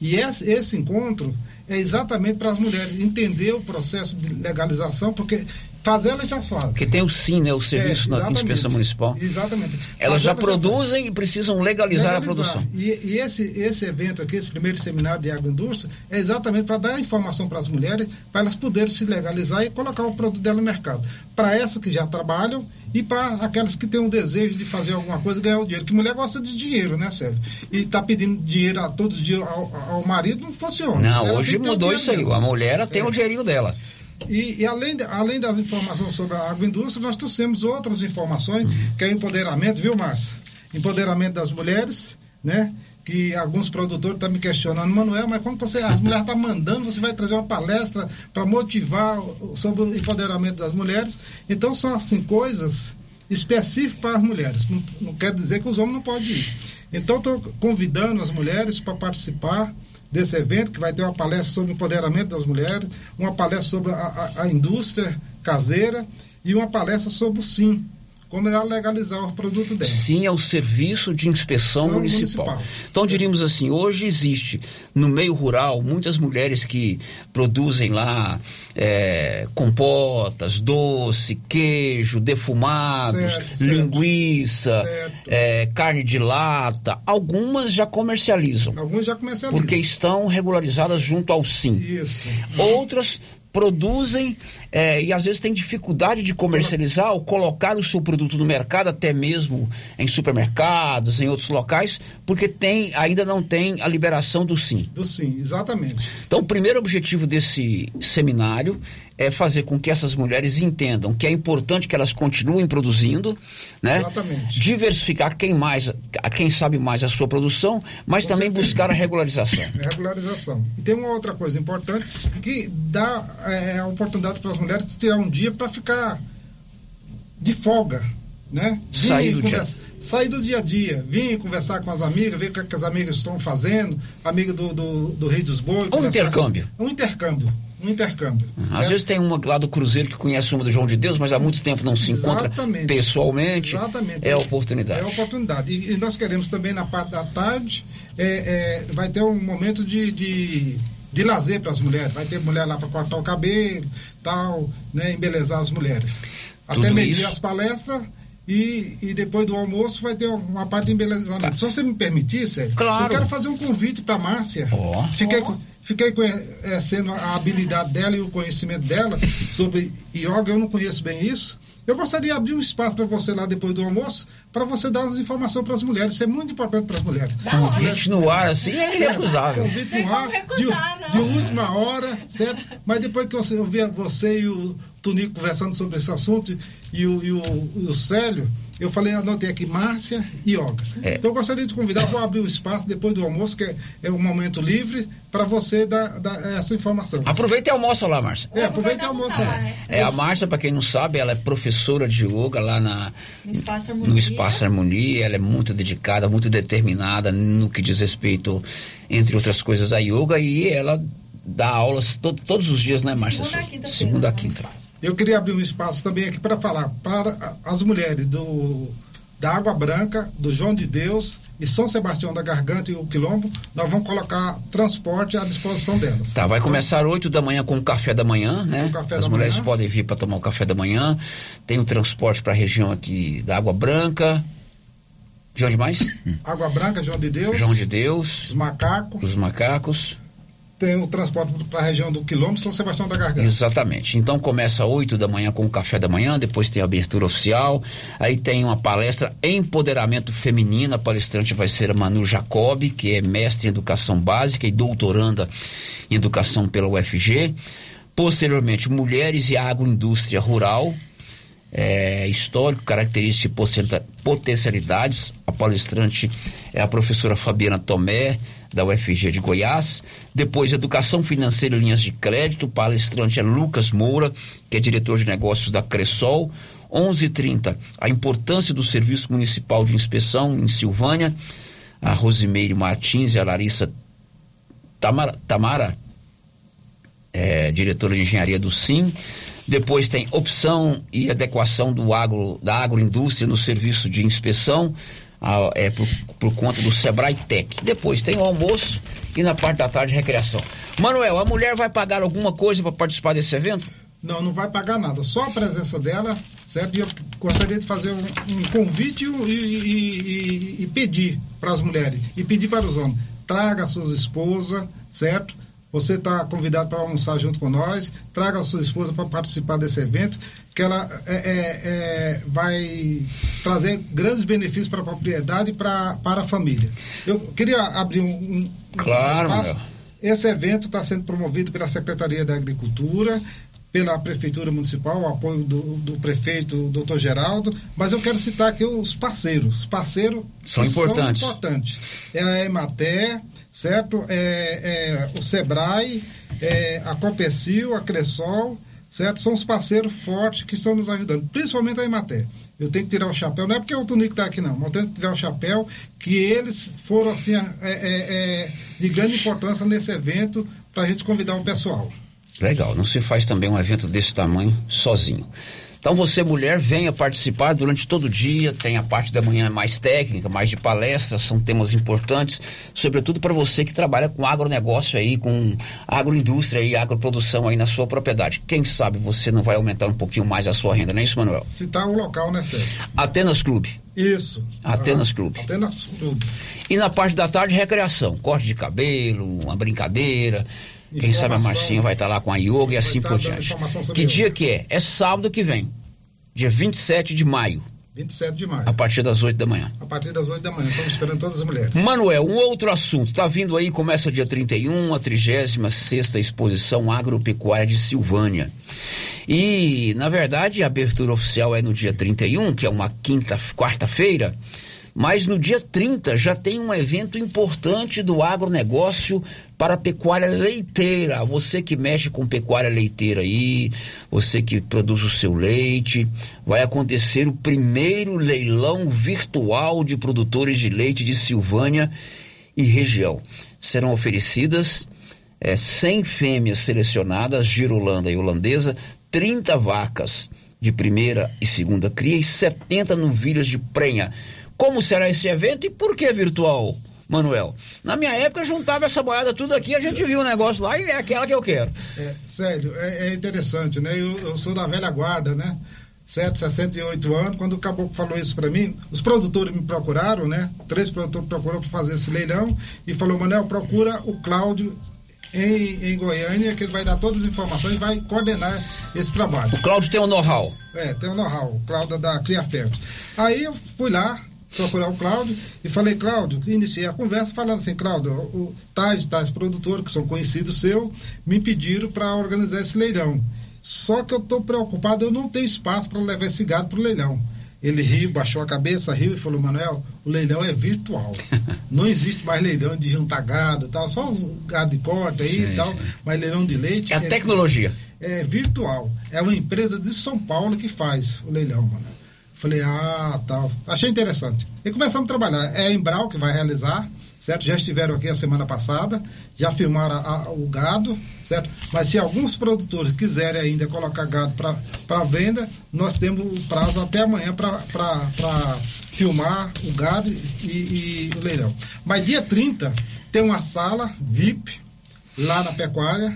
E esse, esse encontro é exatamente para as mulheres entender o processo de legalização, porque fazer elas já fazem. Porque tem o SIM, né? O Serviço é, da Inspeção Municipal. Exatamente. Elas já produzem e precisam legalizar, legalizar, a produção. E, e, esse, esse evento aqui, esse primeiro seminário de agroindústria, é exatamente para dar informação para as mulheres, para elas poderem se legalizar e colocar o produto dela no mercado. Para essas que já trabalham e para aquelas que têm o desejo de fazer alguma coisa ganhar o dinheiro. Que mulher gosta de dinheiro, né, Sérgio? E está pedindo dinheiro a todos os dias ao, ao marido, não funciona. Não, Ela hoje mudou isso aí. A mulher tem é. o dinheirinho dela. E, e, além, de, além das informações sobre a agroindústria, nós trouxemos outras informações, que é empoderamento, viu, Márcia? Empoderamento das mulheres, né? Que alguns produtores estão me questionando, Manuel, mas quando você, as mulheres estão mandando, você vai trazer uma palestra para motivar sobre o empoderamento das mulheres. Então, são assim coisas específicas para as mulheres. Não, não quer dizer que os homens não podem ir. Então, estou convidando as mulheres para participar desse evento, que vai ter uma palestra sobre o empoderamento das mulheres, uma palestra sobre a, a, a indústria caseira e uma palestra sobre o SIM, como ela legalizar o produto dela. Sim, é o Serviço de Inspeção municipal. municipal. Então diríamos assim, hoje existe no meio rural muitas mulheres que produzem lá é, compotas, doce, queijo, defumados, Certo, certo. linguiça, é, carne de lata. Algumas já comercializam. Alguns já comercializam. Porque estão regularizadas junto ao SIM. Isso. Outras produzem é, e às vezes têm dificuldade de comercializar ou colocar o seu produto no mercado, até mesmo em supermercados, em outros locais, porque tem, ainda não tem a liberação do SIM. Do SIM, exatamente. Então, o primeiro objetivo desse seminário é fazer com que essas mulheres entendam que é importante que elas continuem produzindo, né? Exatamente. Diversificar quem mais, a quem sabe mais a sua produção, mas Com também certeza. buscar a regularização. É regularização. E tem uma outra coisa importante que dá é, a oportunidade para as mulheres tirar um dia para ficar de folga, né? Vir Sair do conversa- Sair do dia a dia, vir conversar com as amigas, ver o que, que as amigas estão fazendo, amiga do, do, do Rei dos Bois. Um intercâmbio. Um intercâmbio. Um intercâmbio. Às certo? vezes tem uma lá do Cruzeiro que conhece uma do João de Deus, mas há muito tempo não se encontra Exatamente. pessoalmente. Exatamente. É a oportunidade. É a oportunidade. E, e nós queremos também na parte da tarde, é, é, vai ter um momento de, de, de lazer para as mulheres. Vai ter mulher lá para cortar o cabelo, tal, né, embelezar as mulheres. Até meio-dia isso. as palestras e, e depois do almoço vai ter uma parte de embelezamento. Se você me permitir, Sérgio, Tá. Claro. eu quero fazer um convite para a Márcia. Ó. Fiquei, fiquei conhecendo a habilidade dela e o conhecimento dela sobre yoga, eu não conheço bem isso. Eu gostaria de abrir um espaço para você lá depois do almoço, para você dar umas informações para as mulheres. Isso é muito importante para as mulheres. Convite no ar, assim, é irrecusável. Convite no ar, de, de última hora, certo? Mas depois que eu ouvir você e o Tonico conversando sobre esse assunto e o, e o, o Célio, eu falei, anotei aqui, Márcia e Yoga. É. Então eu gostaria de convidar, vou abrir o espaço depois do almoço, que é, é um momento livre, para você dar, dar essa informação. Aproveita e almoça lá, Márcia. É, aproveita e almoça lá. É, a Márcia, para quem não sabe, ela é professora de yoga lá na, No Espaço Harmonia. no Espaço Harmonia. Ela é muito dedicada, muito determinada no que diz respeito, entre outras coisas, a yoga. E ela dá aulas to- todos os dias, né, Márcia? Segunda a quinta-feira. Segunda a quinta. Eu queria abrir um espaço também aqui para falar para as mulheres do da Água Branca, do João de Deus e São Sebastião da Garganta e o Quilombo, nós vamos colocar transporte à disposição delas. Tá, vai começar 8 da manhã com o café da manhã, né? Com o café As da mulheres manhã. podem vir para tomar o café da manhã. Tem o transporte para a região aqui da Água Branca. De onde mais? Água Branca, João de Deus, João de Deus, os macacos, os macacos. Tem o transporte para a região do Quilombo e São Sebastião da Garganta. Exatamente. Então começa 8 da manhã com o café da manhã, depois tem a abertura oficial, aí tem uma palestra Empoderamento Feminino, a palestrante vai ser a Manu Jacob, que é mestre em educação básica e doutoranda em educação pela UFG. Posteriormente, Mulheres e Agroindústria Rural, é, histórico, características e potencialidades. A palestrante é a professora Fabiana Tomé, da UFG de Goiás. Depois, Educação Financeira e Linhas de Crédito. O palestrante é Lucas Moura, que é diretor de negócios da Cressol. 11h30, a importância do Serviço Municipal de Inspeção em Silvânia. A Rosimeire Martins e a Larissa Tamara, Tamara é, diretora de engenharia do SIM. Depois tem opção e adequação do agro, da agroindústria no serviço de inspeção, a- é, por, por conta do Sebrae Tech. Depois tem o almoço e na parte da tarde recreação. Manuel, a mulher vai pagar alguma coisa para participar desse evento? Não, não vai pagar nada, só a presença dela, certo? E eu gostaria de fazer um, um convite e, e- e- e pedir para as mulheres e pedir para os homens: traga as suas esposas, certo? Você está convidado para almoçar junto com nós, traga a sua esposa para participar desse evento, que ela é, é, é, vai trazer grandes benefícios para a propriedade e para, para a família. Eu queria abrir um, um, um Claro, espaço. Manuel. Esse evento está sendo promovido pela Secretaria da Agricultura, pela Prefeitura Municipal, o apoio do, do prefeito, doutor Geraldo, mas eu quero citar aqui os parceiros. Os parceiros São importantes. São importantes. É a Emater, certo? É, é o Sebrae, é a Copecil, a Cressol, certo? São os parceiros fortes que estão nos ajudando, principalmente a Imaté. Eu tenho que tirar o chapéu, não é porque o Tunico está aqui não, mas eu tenho que tirar o chapéu que eles foram assim é, é, é, de grande importância nesse evento para a gente convidar o pessoal. Legal, não se faz também um evento desse tamanho sozinho. Então você, mulher, venha participar durante todo o dia. Tem a parte da manhã mais técnica, mais de palestras, são temas importantes, sobretudo para você que trabalha com agronegócio aí, com agroindústria e agroprodução aí na sua propriedade. Quem sabe você não vai aumentar um pouquinho mais a sua renda, não é isso, Manuel? Citar o local, né, Sérgio? Atenas Clube. Isso. Atenas ah, Clube. Atenas Clube. E na parte da tarde, recreação, corte de cabelo, uma brincadeira. Quem sabe a Marcinha vai estar lá com a yoga e assim por diante. Que dia que é? É sábado que vem, dia 27 de maio. 27 de maio. A partir das 8 da manhã. A partir das 8 da manhã. Estamos esperando todas as mulheres. Manuel, um outro assunto. Está vindo aí, começa dia 31, a 36 Exposição Agropecuária de Silvânia. E, na verdade, a abertura oficial é no dia 31, que é uma quinta, quarta-feira. Mas no dia 30 já tem um evento importante do agronegócio para a pecuária leiteira. Você que mexe com pecuária leiteira aí, você que produz o seu leite, vai acontecer o primeiro leilão virtual de produtores de leite de Silvânia e região. Serão oferecidas é, 100 fêmeas selecionadas, girolanda e holandesa, 30 vacas de primeira e segunda cria e 70 novilhas de prenha como será esse evento e por que virtual, Manuel? Na minha época, juntava essa boiada tudo aqui, a gente viu o um negócio lá e é aquela que eu quero. É, sério, é, é interessante, né? Eu, eu, sou da velha guarda, né? Certo, 68 anos, quando o Caboclo falou isso para mim, os produtores me procuraram, né? Três produtores procuraram para fazer esse leilão e falou, Manuel, procura o Cláudio em, em, Goiânia, que ele vai dar todas as informações e vai coordenar esse trabalho. O Cláudio tem o um know-how. É, tem o um know-how, o Cláudio da Cria. Aí eu fui lá, procurar o Cláudio e falei, Cláudio, iniciei a conversa falando assim, Cláudio, o, tais, tais produtores que são conhecidos seu, me pediram para organizar esse leilão. Só que eu estou preocupado, eu não tenho espaço para levar esse gado para o leilão. Ele riu, baixou a cabeça, riu e falou, Manuel, o leilão é virtual. Não existe mais leilão de juntar gado e tal, só os gado de corte aí sim, e tal, sim. mas leilão de leite. É a é, tecnologia. É virtual. É uma empresa de São Paulo que faz o leilão, Manuel. Falei, ah, tal. Achei interessante. E começamos a trabalhar. É a Embral que vai realizar, certo? Já estiveram aqui a semana passada, já filmaram a, a, o gado, certo? Mas se alguns produtores quiserem ainda colocar gado para venda, nós temos o prazo até amanhã para filmar o gado e, e o leilão. Mas dia 30 tem uma sala VIP lá na pecuária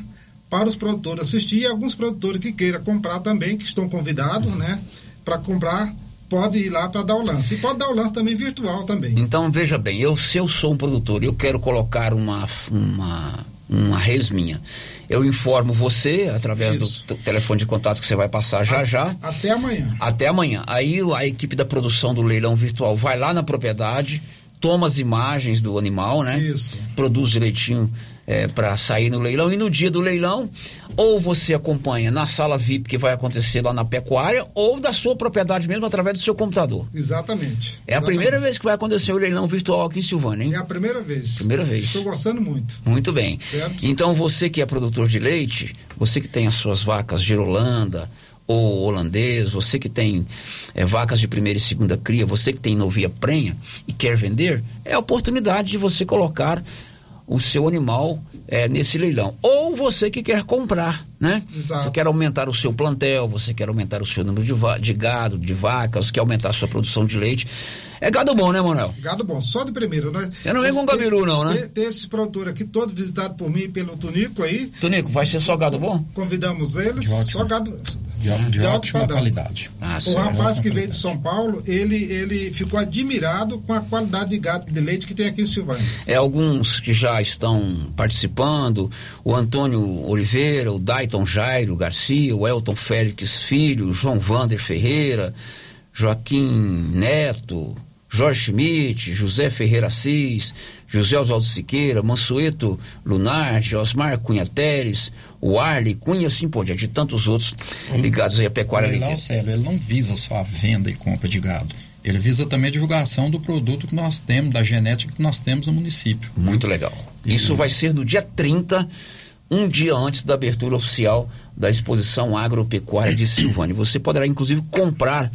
para os produtores assistir e alguns produtores que queiram comprar também, que estão convidados, né? Para comprar pode ir lá para dar o lance. E pode dar o lance também virtual também. Então, veja bem, eu, se eu sou um produtor e eu quero colocar uma, uma, uma res minha, eu informo você através Isso. do telefone de contato que você vai passar já a, já. Até amanhã. Até amanhã. Aí a equipe da produção do leilão virtual vai lá na propriedade, toma as imagens do animal, né? Isso. Produz direitinho é, para sair no leilão. E no dia do leilão, ou você acompanha na sala VIP que vai acontecer lá na pecuária, ou da sua propriedade mesmo através do seu computador. Exatamente. É a primeira vez que vai acontecer o leilão virtual aqui em Silvânia, hein? É a primeira vez. Primeira vez. Estou gostando muito. Muito bem. Certo? Então você que é produtor de leite, você que tem as suas vacas girolanda, ou holandês, você que tem é, vacas de primeira e segunda cria, você que tem novia prenha e quer vender, é a oportunidade de você colocar o seu animal é, nesse leilão. Ou você que quer comprar, né? Exato. Você quer aumentar o seu plantel, você quer aumentar o seu número de, de gado, de vacas, quer aumentar a sua produção de leite. É gado bom, né, Manuel? Gado bom, só de primeiro, né? Eu não venho com gabiru, não, né? Tem, tem esse produtor aqui, todo visitado por mim e pelo Tunico aí. Tunico, vai ser só gado bom? Convidamos eles, só gado de, de, de ótima qualidade. Ah, o rapaz que veio de São Paulo, ele, ele ficou admirado com a qualidade de gado de leite que tem aqui em Silvânia. É, alguns que já estão participando, o Antônio Oliveira, o Dayton Jairo Garcia, o Elton Félix Filho, João Vander Ferreira, Joaquim Neto, Jorge Schmidt, José Ferreira Assis, José Oswaldo Siqueira, Mansueto Lunardi, Osmar Cunha Teres, o Arley Cunha, assim por diante, de tantos outros ligados aí à pecuária leiteira. Célio, ele não visa só a venda e compra de gado. Ele visa também a divulgação do produto que nós temos, da genética que nós temos no município. Muito legal. E... Isso vai ser no dia 30 um dia antes da abertura oficial da exposição agropecuária de Silvânia. Você poderá, inclusive, comprar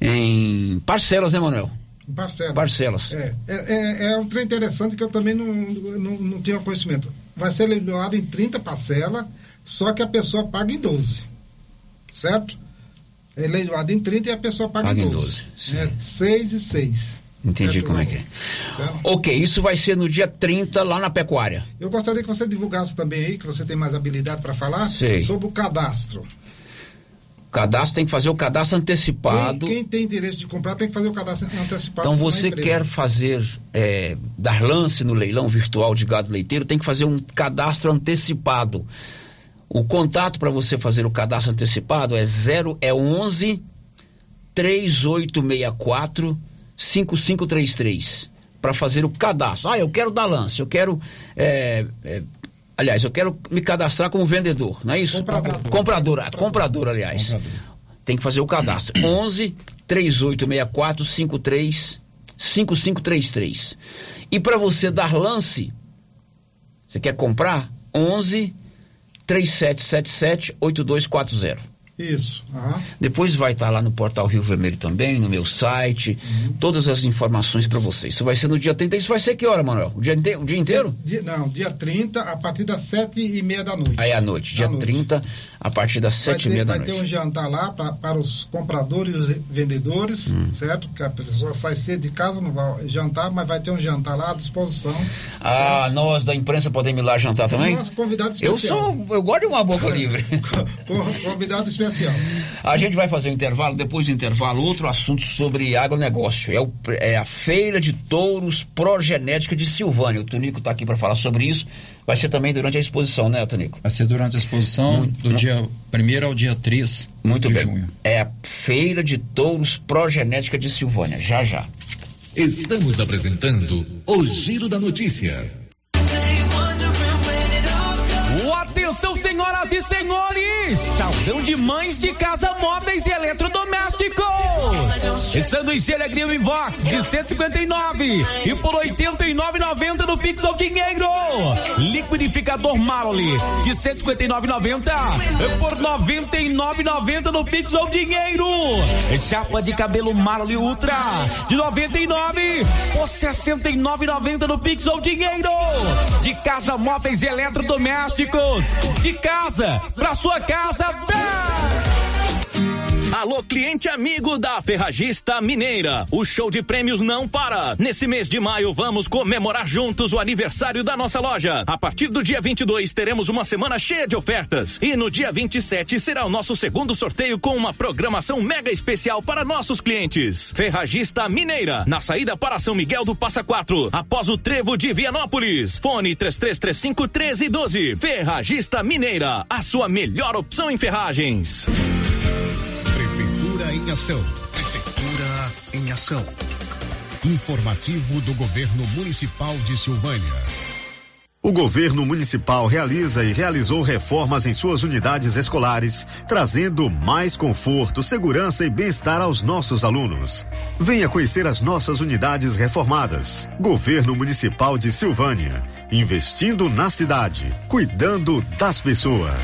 em parcelas, né, Manuel? Parcelas. Parcelas. É, é, é, é um trem interessante que eu também não, não, não tinha conhecimento. Vai ser leiloado em 30 parcelas, só que a pessoa paga em 12. Certo? É leiloado em 30 e a pessoa paga, Paga em em 12. 12, é 6 e 6. Entendi Certo, como é que é. Certo? Ok, isso vai ser no dia 30 lá na pecuária. Eu gostaria que você divulgasse também aí, que você tem mais habilidade para falar, Sei. sobre o cadastro. O cadastro tem que fazer o cadastro antecipado. Quem, quem tem interesse de comprar tem que fazer o cadastro antecipado. Então você quer fazer, é, dar lance no leilão virtual de gado leiteiro, tem que fazer um cadastro antecipado. O contato para você fazer o cadastro antecipado é 0 é 11 3864 5533 para fazer o cadastro. Ah, eu quero dar lance, eu quero é, é, aliás, eu quero me cadastrar como vendedor, não é isso? Comprador. Comprador, ah, comprador, aliás. Tem que fazer o cadastro. 11 3864 53 5533. E para você dar lance, você quer comprar? 11 3777 8240. Isso. aham. Depois vai estar lá no portal Rio Vermelho também, no meu site, todas as informações para vocês. Isso vai ser no dia 30. Isso vai ser que hora, Manuel? O dia, o dia inteiro? Dia- não, dia 30, a partir das 7 e meia da noite. Aí à noite, dia À noite. 30, a partir das Vai 7 e meia da vai ter um noite. jantar lá pra, para os compradores e os vendedores, Hum. certo? Que a pessoa sai cedo de casa, não vai jantar, mas vai ter um jantar lá à disposição. Ah, nós da imprensa podemos ir lá jantar também? Nosso convidado Eu especial. sou, eu gosto de uma boca livre. Co- Convidado especial. A gente vai fazer um intervalo, depois do intervalo, outro assunto sobre agronegócio. É, o- é a Feira de Touros Progenética de Silvânia. O Tonico está aqui para falar sobre isso. Vai ser também durante a exposição, né, Tonico? Vai ser durante a exposição do dia 1 ao dia 3 Muito de bem. junho. É a Feira de Touros Progenética de Silvânia. Já, já. Estamos apresentando o Giro da Notícia. Atenção, senhoras e senhores! Saldão de mães de casa móveis e eletrodomésticos! Sanduíche Alegria Invox de 159 e por 89,90 no Pix ou Dinheiro. Liquidificador Marley de 159,90 e por 99,90 no Pix ou Dinheiro. Chapa de cabelo Marley Ultra de 99 por 69,90 no Pix ou Dinheiro. De casa móveis e eletrodomésticos. De casa pra sua casa. Vem! Alô, cliente amigo da Ferragista Mineira. O show de prêmios não para. Nesse mês de maio, vamos comemorar juntos o aniversário da nossa loja. A partir do dia 22, teremos uma semana cheia de ofertas. E no dia 27 será o nosso segundo sorteio com uma programação mega especial para nossos clientes. Ferragista Mineira, na saída para São Miguel do Passa Quatro, após o trevo de Vianópolis. Fone 3335 1312. Ferragista Mineira, a sua melhor opção em ferragens. Prefeitura em ação. Prefeitura em ação. Informativo do Governo Municipal de Silvânia. O governo municipal realiza e realizou reformas em suas unidades escolares, trazendo mais conforto, segurança e bem-estar aos nossos alunos. Venha conhecer as nossas unidades reformadas. Governo Municipal de Silvânia, investindo na cidade, cuidando das pessoas.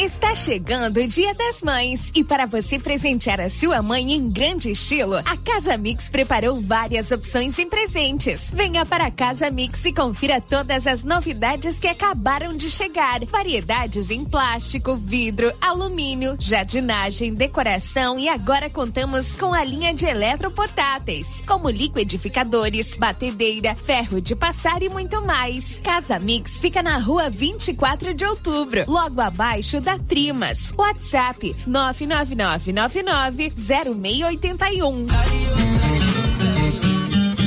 Está chegando o Dia das Mães e para você presentear a sua mãe em grande estilo, a Casa Mix preparou várias opções em presentes. Venha para a Casa Mix e confira todas as novidades que acabaram de chegar. Variedades em plástico, vidro, alumínio, jardinagem, decoração e agora contamos com a linha de eletroportáteis, como liquidificadores, batedeira, ferro de passar e muito mais. Casa Mix fica na rua 24 de outubro, logo abaixo da Trimas. WhatsApp 999990681.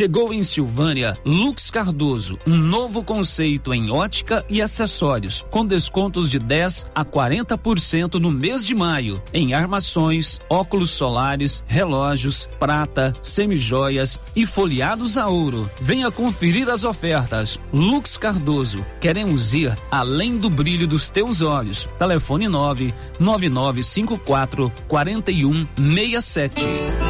Chegou em Silvânia Lux Cardoso, um novo conceito em ótica e acessórios, com descontos de 10 a 40% no mês de maio, em armações, óculos solares, relógios, prata, semijoias e folheados a ouro. Venha conferir as ofertas. Lux Cardoso, queremos ir além do brilho dos teus olhos. Telefone 9 9954 4167.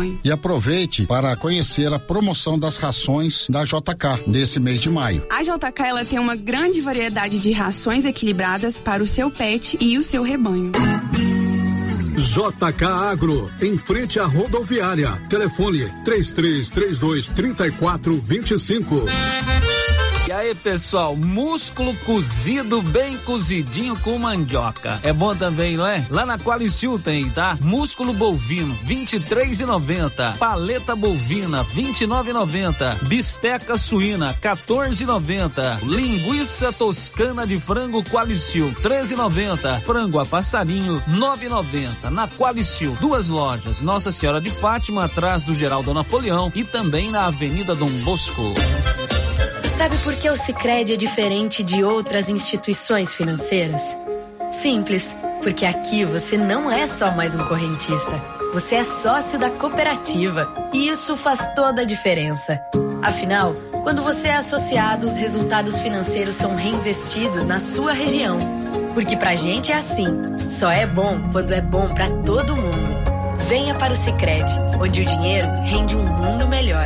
E aproveite para conhecer a promoção das rações da JK nesse mês de maio. A JK ela tem uma grande variedade de rações equilibradas para o seu pet e o seu rebanho. JK Agro, em frente à rodoviária. Telefone 3332 3425. E aí, pessoal, músculo cozido bem cozidinho com mandioca. É bom também, não é? Lá na Qualicil tem, tá? Músculo bovino, 23,90. Paleta bovina, 29,90. Bisteca suína, 14,90. Linguiça toscana de frango Qualicil, 13,90. Frango a passarinho, 9,90. Na Qualicil, duas lojas, Nossa Senhora de Fátima, atrás do Geraldo Napoleão e também na Avenida Dom Bosco. Sabe por que o Sicredi é diferente de outras instituições financeiras? Simples, porque aqui você não é só mais um correntista, você é sócio da cooperativa e isso faz toda a diferença. Afinal, quando você é associado, os resultados financeiros são reinvestidos na sua região. Porque pra gente é assim, só é bom quando é bom para todo mundo. Venha para o Sicredi, onde o dinheiro rende um mundo melhor.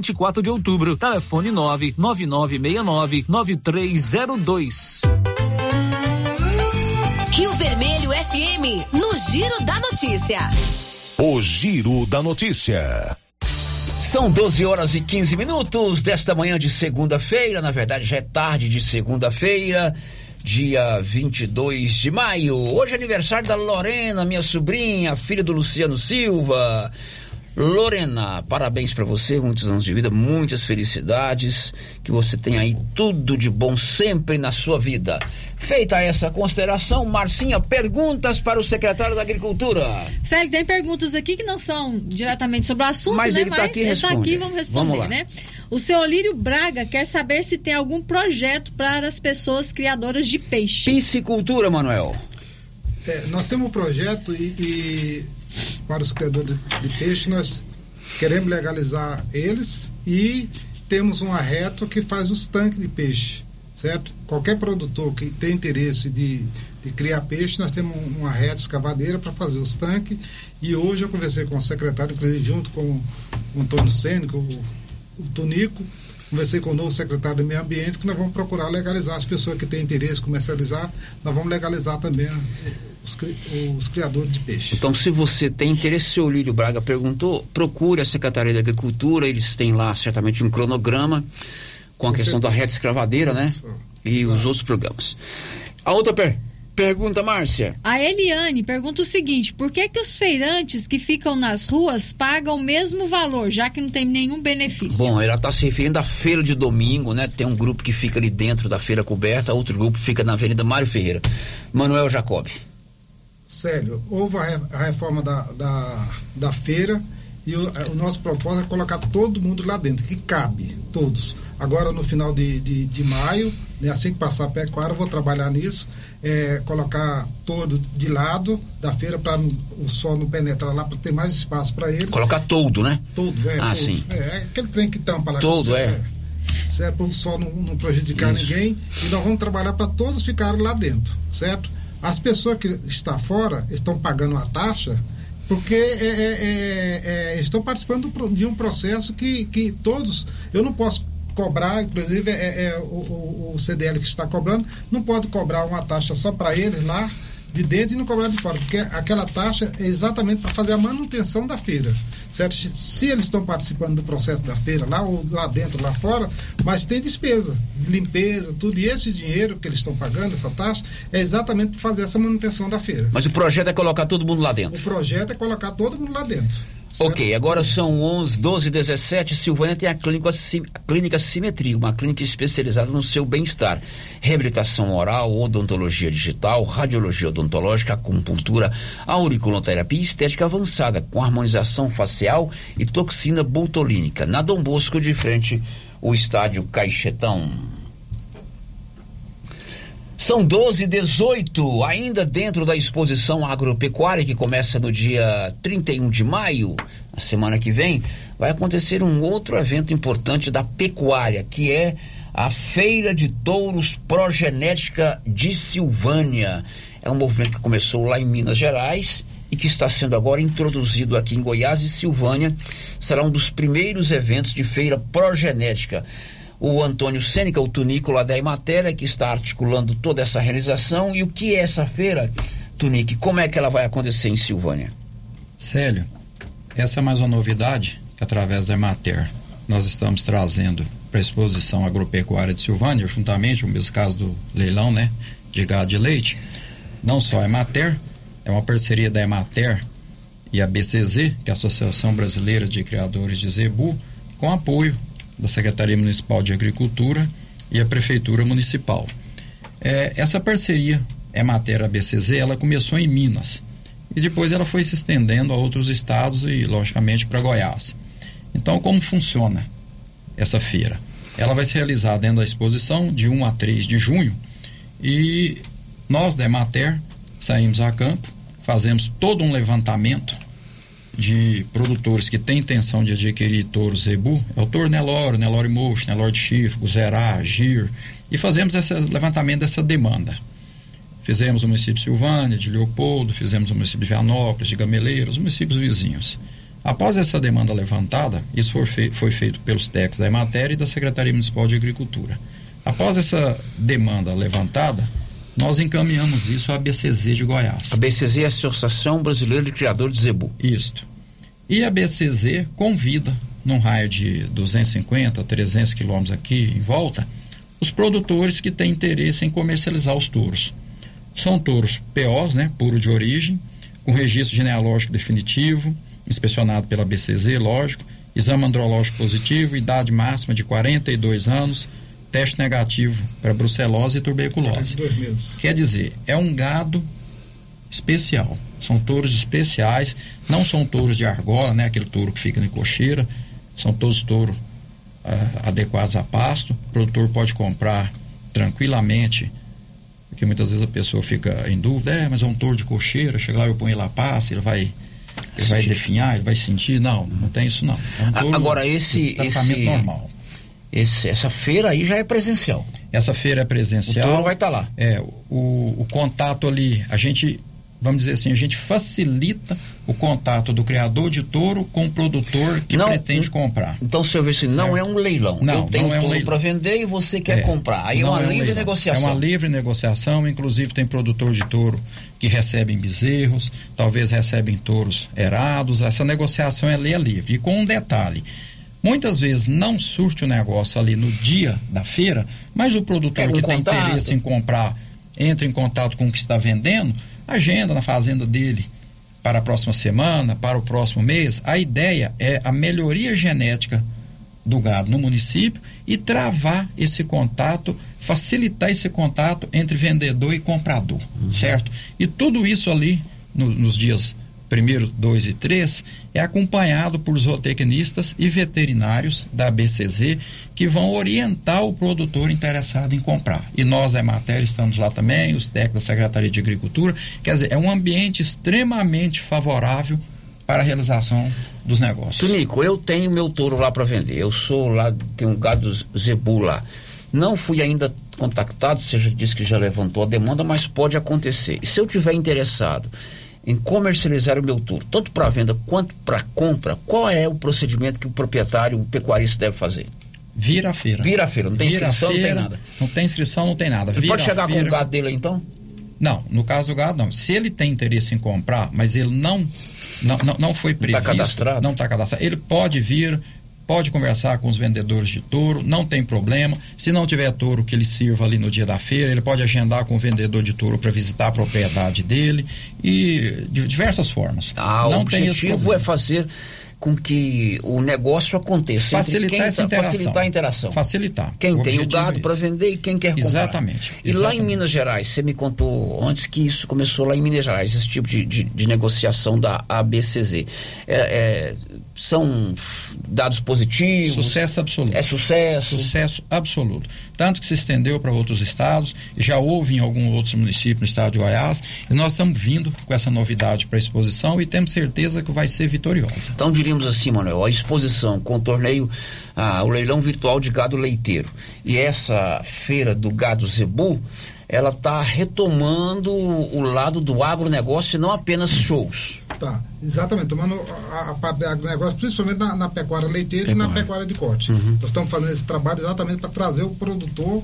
24 de Outubro, telefone 99969 9302. Rio Vermelho FM, no Giro da Notícia. O Giro da Notícia. São 12 horas e 15 minutos desta manhã de segunda-feira, na verdade já é tarde de segunda-feira, dia 22 de maio. Hoje é aniversário da Lorena, minha sobrinha, filha do Luciano Silva. Lorena, parabéns para você, muitos anos de vida, muitas felicidades, que você tenha aí tudo de bom sempre na sua vida. Feita essa consideração, Marcinha, perguntas para o secretário da Agricultura. Célio, tem perguntas aqui que não são diretamente sobre o assunto, Mas né? ele tá aqui e ele tá responde. aqui, vamos responder, Vamos né? O seu Olírio Braga quer saber se tem algum projeto para as pessoas criadoras de peixe. Piscicultura, Manuel. É, nós temos um projeto e, e para os criadores de, de peixe nós queremos legalizar eles e temos uma reta que faz os tanques de peixe, certo? Qualquer produtor que tem interesse de, de criar peixe, nós temos um- uma reta escavadeira para fazer os tanques e hoje eu conversei com o secretário, junto com o Antônio Sênico, o, o Tonico, conversei com o novo secretário do Meio Ambiente que nós vamos procurar legalizar as pessoas que têm interesse em comercializar, nós vamos legalizar também os, os criadores de peixe. Então, se você tem interesse, o seu Lírio Braga perguntou, procure a Secretaria da Agricultura, eles têm lá certamente um cronograma com a Com questão da certeza. reta escravadeira, né? E os outros programas. A outra per pergunta, Márcia. A Eliane pergunta o seguinte: por que, que os feirantes que ficam nas ruas pagam o mesmo valor, já que não tem nenhum benefício? Bom, ela está se referindo à feira de domingo, né? Tem um grupo que fica ali dentro da feira coberta, outro grupo fica na Avenida Mário Ferreira. Manuel Jacob. Sério, houve a re- a reforma da, da, da feira e o, o nosso propósito é colocar todo mundo lá dentro, que cabe, todos. Agora, no final de, de, de maio, né, assim que passar a pecuária, eu vou trabalhar nisso, é, colocar todo de lado da feira para o sol não penetrar lá, para ter mais espaço para eles. Colocar todo, né? Todo, é. Ah, todo. sim. É, é aquele trem que tampa lá. Todo, você- é. Se é para o sol não, não prejudicar Isso. ninguém. E nós vamos trabalhar para todos ficarem lá dentro, certo? As pessoas que estão fora estão pagando a taxa porque é, é, é, é, estão participando de um processo que, que todos. Eu não posso cobrar, inclusive é, é, o, o- CDL que está cobrando, não pode cobrar uma taxa só para eles lá de dentro e não cobrar de fora, porque aquela taxa é exatamente para fazer a manutenção da feira, certo? Se eles estão participando do processo da feira lá ou lá dentro, lá fora, mas tem despesa, de limpeza, tudo, e esse dinheiro que eles estão pagando, essa taxa, é exatamente para fazer essa manutenção da feira. Mas o projeto é colocar todo mundo lá dentro. O projeto é colocar todo mundo lá dentro. Ok, agora são 11, 12, 17. Silvânia tem a clínica, clínica Simetria, uma clínica especializada no seu bem-estar. Reabilitação oral, odontologia digital, radiologia odontológica, acupuntura, auriculoterapia estética avançada, com harmonização facial e toxina botulínica. Na Dom Bosco, de frente, o estádio Caixetão. São 12 e 18, ainda dentro da exposição agropecuária que começa no dia 31 de maio, na semana que vem, vai acontecer um outro evento importante da pecuária, que é a Feira de Touros Progenética de Silvânia. É um movimento que começou lá em Minas Gerais e que está sendo agora introduzido aqui em Goiás e Silvânia. Será um dos primeiros eventos de feira progenética o Antônio Sênica, o Tunico lá da Ematéria, que está articulando toda essa realização. E o que é essa feira, Tunique? Como é que ela vai acontecer em Silvânia? Célio, essa é mais uma novidade que através da Emater nós estamos trazendo para a exposição agropecuária de Silvânia, juntamente, no mesmo caso do leilão, né, de gado de leite, não só a Emater, é uma parceria da Emater e a BCZ, que é a Associação Brasileira de Criadores de Zebu, com apoio da Secretaria Municipal de Agricultura e a Prefeitura Municipal. É, essa parceria Emater ABCZ, ela começou em Minas e depois ela foi se estendendo a outros estados e, logicamente, para Goiás. Então, como funciona essa feira? Ela vai se realizar dentro da exposição de 1 a 3 de junho e nós da Emater saímos a campo, fazemos todo um levantamento de produtores que têm intenção de adquirir touro zebu, é o touro Nelore, Nelore mocho, Nelore de chifre, Zerá, Gir, e fazemos esse levantamento dessa demanda. Fizemos o município de Silvânia, de Leopoldo, fizemos o município de Vianópolis, de Gameleiros, os municípios vizinhos. Após essa demanda levantada, isso foi, foi feito pelos técnicos da Emater e da Secretaria Municipal de Agricultura. Após essa demanda levantada, nós encaminhamos isso à BCZ de Goiás. A BCZ é a Associação Brasileira de Criadores de Zebu. Isto. E a BCZ convida, num raio de 250 a 300 quilômetros aqui em volta, os produtores que têm interesse em comercializar os touros. São touros POs, né, puro de origem, com registro genealógico definitivo, inspecionado pela BCZ, lógico, exame andrológico positivo, idade máxima de 42 anos, teste negativo para brucelose e tuberculose. Quer dizer, é um gado especial. São touros especiais, não são touros de argola, né? Aquele touro que fica na cocheira. São todos touros uh, adequados a pasto. O produtor pode comprar tranquilamente, porque muitas vezes a pessoa fica em dúvida, é, mas é um touro de cocheira, chega lá eu ponho ele a pasto, ele vai ele vai definhar, ele vai sentir, não, não tem isso não. É um Agora esse esse normal. Esse, essa feira aí já é presencial. Essa feira é presencial. O touro vai estar tá lá. É, o, o contato ali, a gente vamos dizer assim, a gente facilita o contato do criador de touro com o produtor que não, pretende comprar. Então, senhor Vicente, assim, não é um leilão. Não, Eu tenho não é um touro para vender e você quer é, comprar. Aí é uma é um livre leilão. negociação. É uma livre negociação, inclusive tem produtor de touro que recebem bezerros, talvez recebem touros erados. Essa negociação é lei livre. E com um detalhe, muitas vezes não surte o negócio ali no dia da feira, mas o produtor que tem interesse em comprar entra em contato com o que está vendendo, agenda na fazenda dele para a próxima semana, para o próximo mês. A ideia é a melhoria genética do gado no município e travar esse contato, facilitar esse contato entre vendedor e comprador, uhum. certo? E tudo isso ali no, nos dias primeiro, dois e três, é acompanhado por zootecnistas e veterinários da BCZ que vão orientar o produtor interessado em comprar. E nós, da Emater, estamos lá também, os técnicos da Secretaria de Agricultura. Quer dizer, é um ambiente extremamente favorável para a realização dos negócios. Tunico, eu tenho meu touro lá para vender. Eu sou lá, tenho um gado zebu lá. Não fui ainda contactado, já disse que já levantou a demanda, mas pode acontecer. E se eu tiver interessado em comercializar o meu touro, tanto para venda quanto para compra, qual é o procedimento que o proprietário, o pecuarista deve fazer? Vira a feira. Vira a feira, não tem Vira inscrição, feira, não tem nada. Não tem inscrição, não tem nada. Ele Vira pode chegar com o gado dele então? Não, no caso do gado não. Se ele tem interesse em comprar, mas ele não não, não, não foi tá previsto, não está cadastrado. Não está cadastrado. Ele pode vir, pode conversar com os vendedores de touro, não tem problema. Se não tiver touro que ele sirva ali no dia da feira, ele pode agendar com o vendedor de touro para visitar a propriedade dele e de diversas formas. Ah, não o objetivo é fazer com que o negócio aconteça. Facilitar essa tá, interação. Facilitar a interação. Facilitar. Quem o tem o gado é para vender e quem quer comprar. Exatamente. E exatamente. lá em Minas Gerais, você me contou antes que isso começou lá em Minas Gerais, esse tipo de, de, de negociação da ABCZ. É, é, são dados positivos? Sucesso absoluto. É sucesso? Sucesso absoluto. Tanto que se estendeu para outros estados, já houve em alguns outros municípios no estado de Goiás, e nós estamos vindo com essa novidade para a exposição e temos certeza que vai ser vitoriosa. Então diríamos assim, Manuel, a exposição com o torneio, ah, o leilão virtual de gado leiteiro e essa feira do gado zebu, ela está retomando o lado do agronegócio e não apenas shows. Tá, exatamente, tomando a, a parte do agronegócio, principalmente na, na pecuária leiteira pecuária. e na pecuária de corte. Uhum. Nós estamos fazendo esse trabalho exatamente para trazer o produtor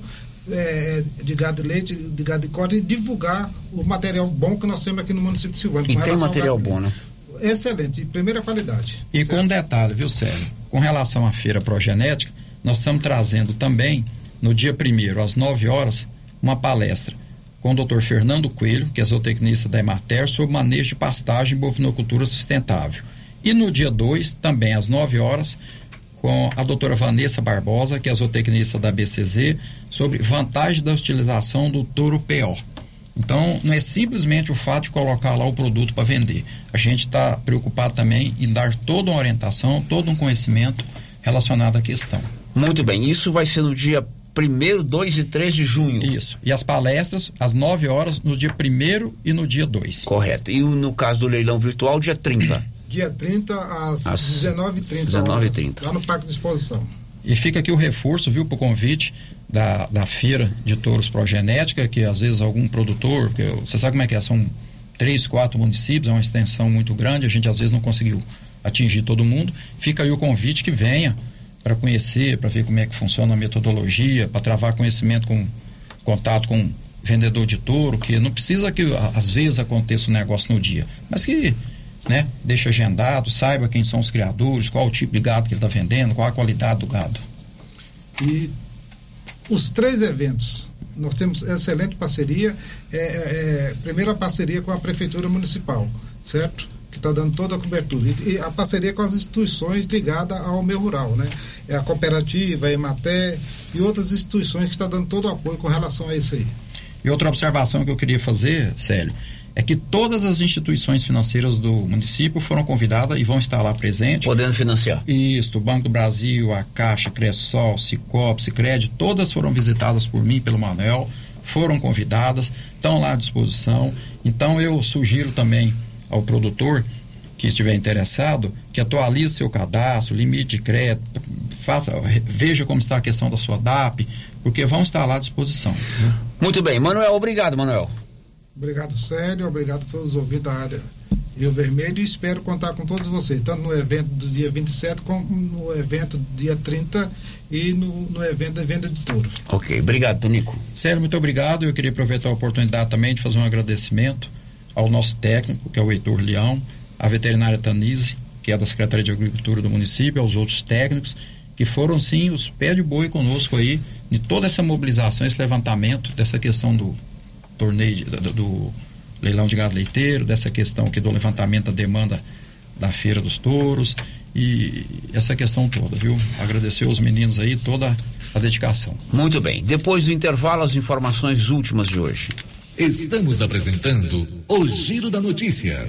é, de gado de leite, de gado de corte e divulgar o material bom que nós temos aqui no município de Silvânia. E tem material bom, né? Excelente, de primeira qualidade. E certo? com um detalhe, viu, Célio? Com relação à feira progenética, nós estamos trazendo também, no dia primeiro, às 9 horas, uma palestra com o Dr. Fernando Coelho, que é zootecnista da Emater, sobre manejo de pastagem e bovinocultura sustentável. E no dia 2, também às 9 horas, com a doutora Vanessa Barbosa, que é zootecnista da BCZ, sobre vantagem da utilização do touro PO. Então, não é simplesmente o fato de colocar lá o produto para vender. A gente está preocupado também em dar toda uma orientação, todo um conhecimento relacionado à questão. Muito bem, isso vai ser no dia 1 2 e 3 de junho. Isso. E as palestras, às 9 horas, no dia 1 e no dia 2. Correto. E no caso do leilão virtual, dia 30. Dia 30 às, Às 19h30. 19h30. Lá no Parque de Exposição. E fica aqui o reforço, viu, para o convite da, da feira de touros progenética, que às vezes algum produtor, que você sabe como é que é, são três, quatro municípios, é uma extensão muito grande, a gente às vezes não conseguiu atingir todo mundo. Fica aí o convite que venha para conhecer, para ver como é que funciona a metodologia, para travar conhecimento com contato com vendedor de touro, que não precisa que às vezes aconteça um negócio no dia, mas que né, deixe agendado, saiba quem são os criadores, qual o tipo de gado que ele está vendendo, qual a qualidade do gado. E os três eventos, nós temos excelente parceria. É, é, é, primeiro a parceria com a Prefeitura Municipal, certo? Que está dando toda a cobertura. E, a parceria com as instituições ligadas ao meio rural, né? É a cooperativa, a Ematé e outras instituições que estão dando todo o apoio com relação a isso aí. E outra observação que eu queria fazer, Célio, é que todas as instituições financeiras do município foram convidadas e vão estar lá presentes. Podendo financiar. Isso, o Banco do Brasil, a Caixa, Cressol, Cicobi, Sicredi, todas foram visitadas por mim, pelo Manuel, foram convidadas, estão lá à disposição. Então eu sugiro também ao produtor que estiver interessado que atualize seu cadastro, limite de crédito, faça, veja como está a questão da sua DAP, porque vão estar lá à disposição. Muito bem, Manuel, obrigado, Manuel. Obrigado, Célio. Obrigado a todos os ouvintes da área Rio Vermelho e espero contar com todos vocês, tanto no evento do dia 27 como no evento do dia 30 e no, no evento da venda de touro. Ok, obrigado, Tonico. Célio, muito obrigado. Eu queria aproveitar a oportunidade também de fazer um agradecimento ao nosso técnico, que é o Heitor Leão, à veterinária Tanise, que é da Secretaria de Agricultura do município, aos outros técnicos, que foram sim os pés de boi conosco aí, em toda essa mobilização, esse levantamento dessa questão do torneio, de- do, do leilão de gado leiteiro, dessa questão aqui do levantamento da demanda da Feira dos Touros e essa questão toda, viu? Agradecer aos meninos aí toda a dedicação. Muito bem. Depois do intervalo, as informações últimas de hoje. Estamos apresentando o Giro da Notícia.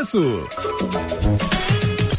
preço.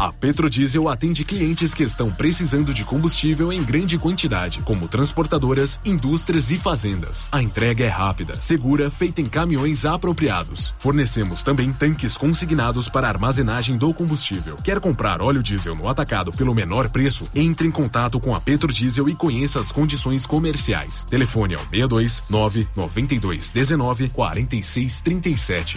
A Petrodiesel atende clientes que estão precisando de combustível em grande quantidade, como transportadoras, indústrias e fazendas. A entrega é rápida, segura, feita em caminhões apropriados. Fornecemos também tanques consignados para armazenagem do combustível. Quer comprar óleo diesel no atacado pelo menor preço? Entre em contato com a Petrodiesel e conheça as condições comerciais. Telefone ao 62 9 92 19 46 37.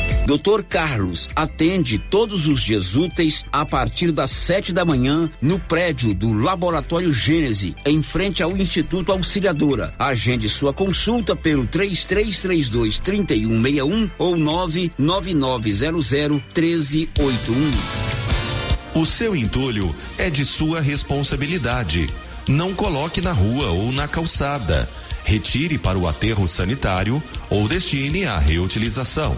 Doutor Carlos atende todos os dias úteis a partir das sete da manhã no prédio do Laboratório Gênese, em frente ao Instituto Auxiliadora. Agende sua consulta pelo 3332 3161 ou 99900 1381. O seu entulho é de sua responsabilidade. Não coloque na rua ou na calçada. Retire para o aterro sanitário ou destine à reutilização.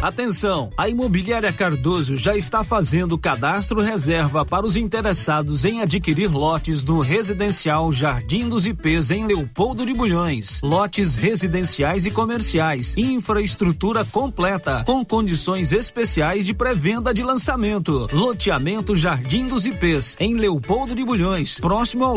Atenção! A Imobiliária Cardoso já está fazendo cadastro reserva para os interessados em adquirir lotes no residencial Jardim dos IPs em Leopoldo de Bulhões. Lotes residenciais e comerciais. Infraestrutura completa, com condições especiais de pré-venda de lançamento. Loteamento Jardim dos IPs em Leopoldo de Bulhões, próximo ao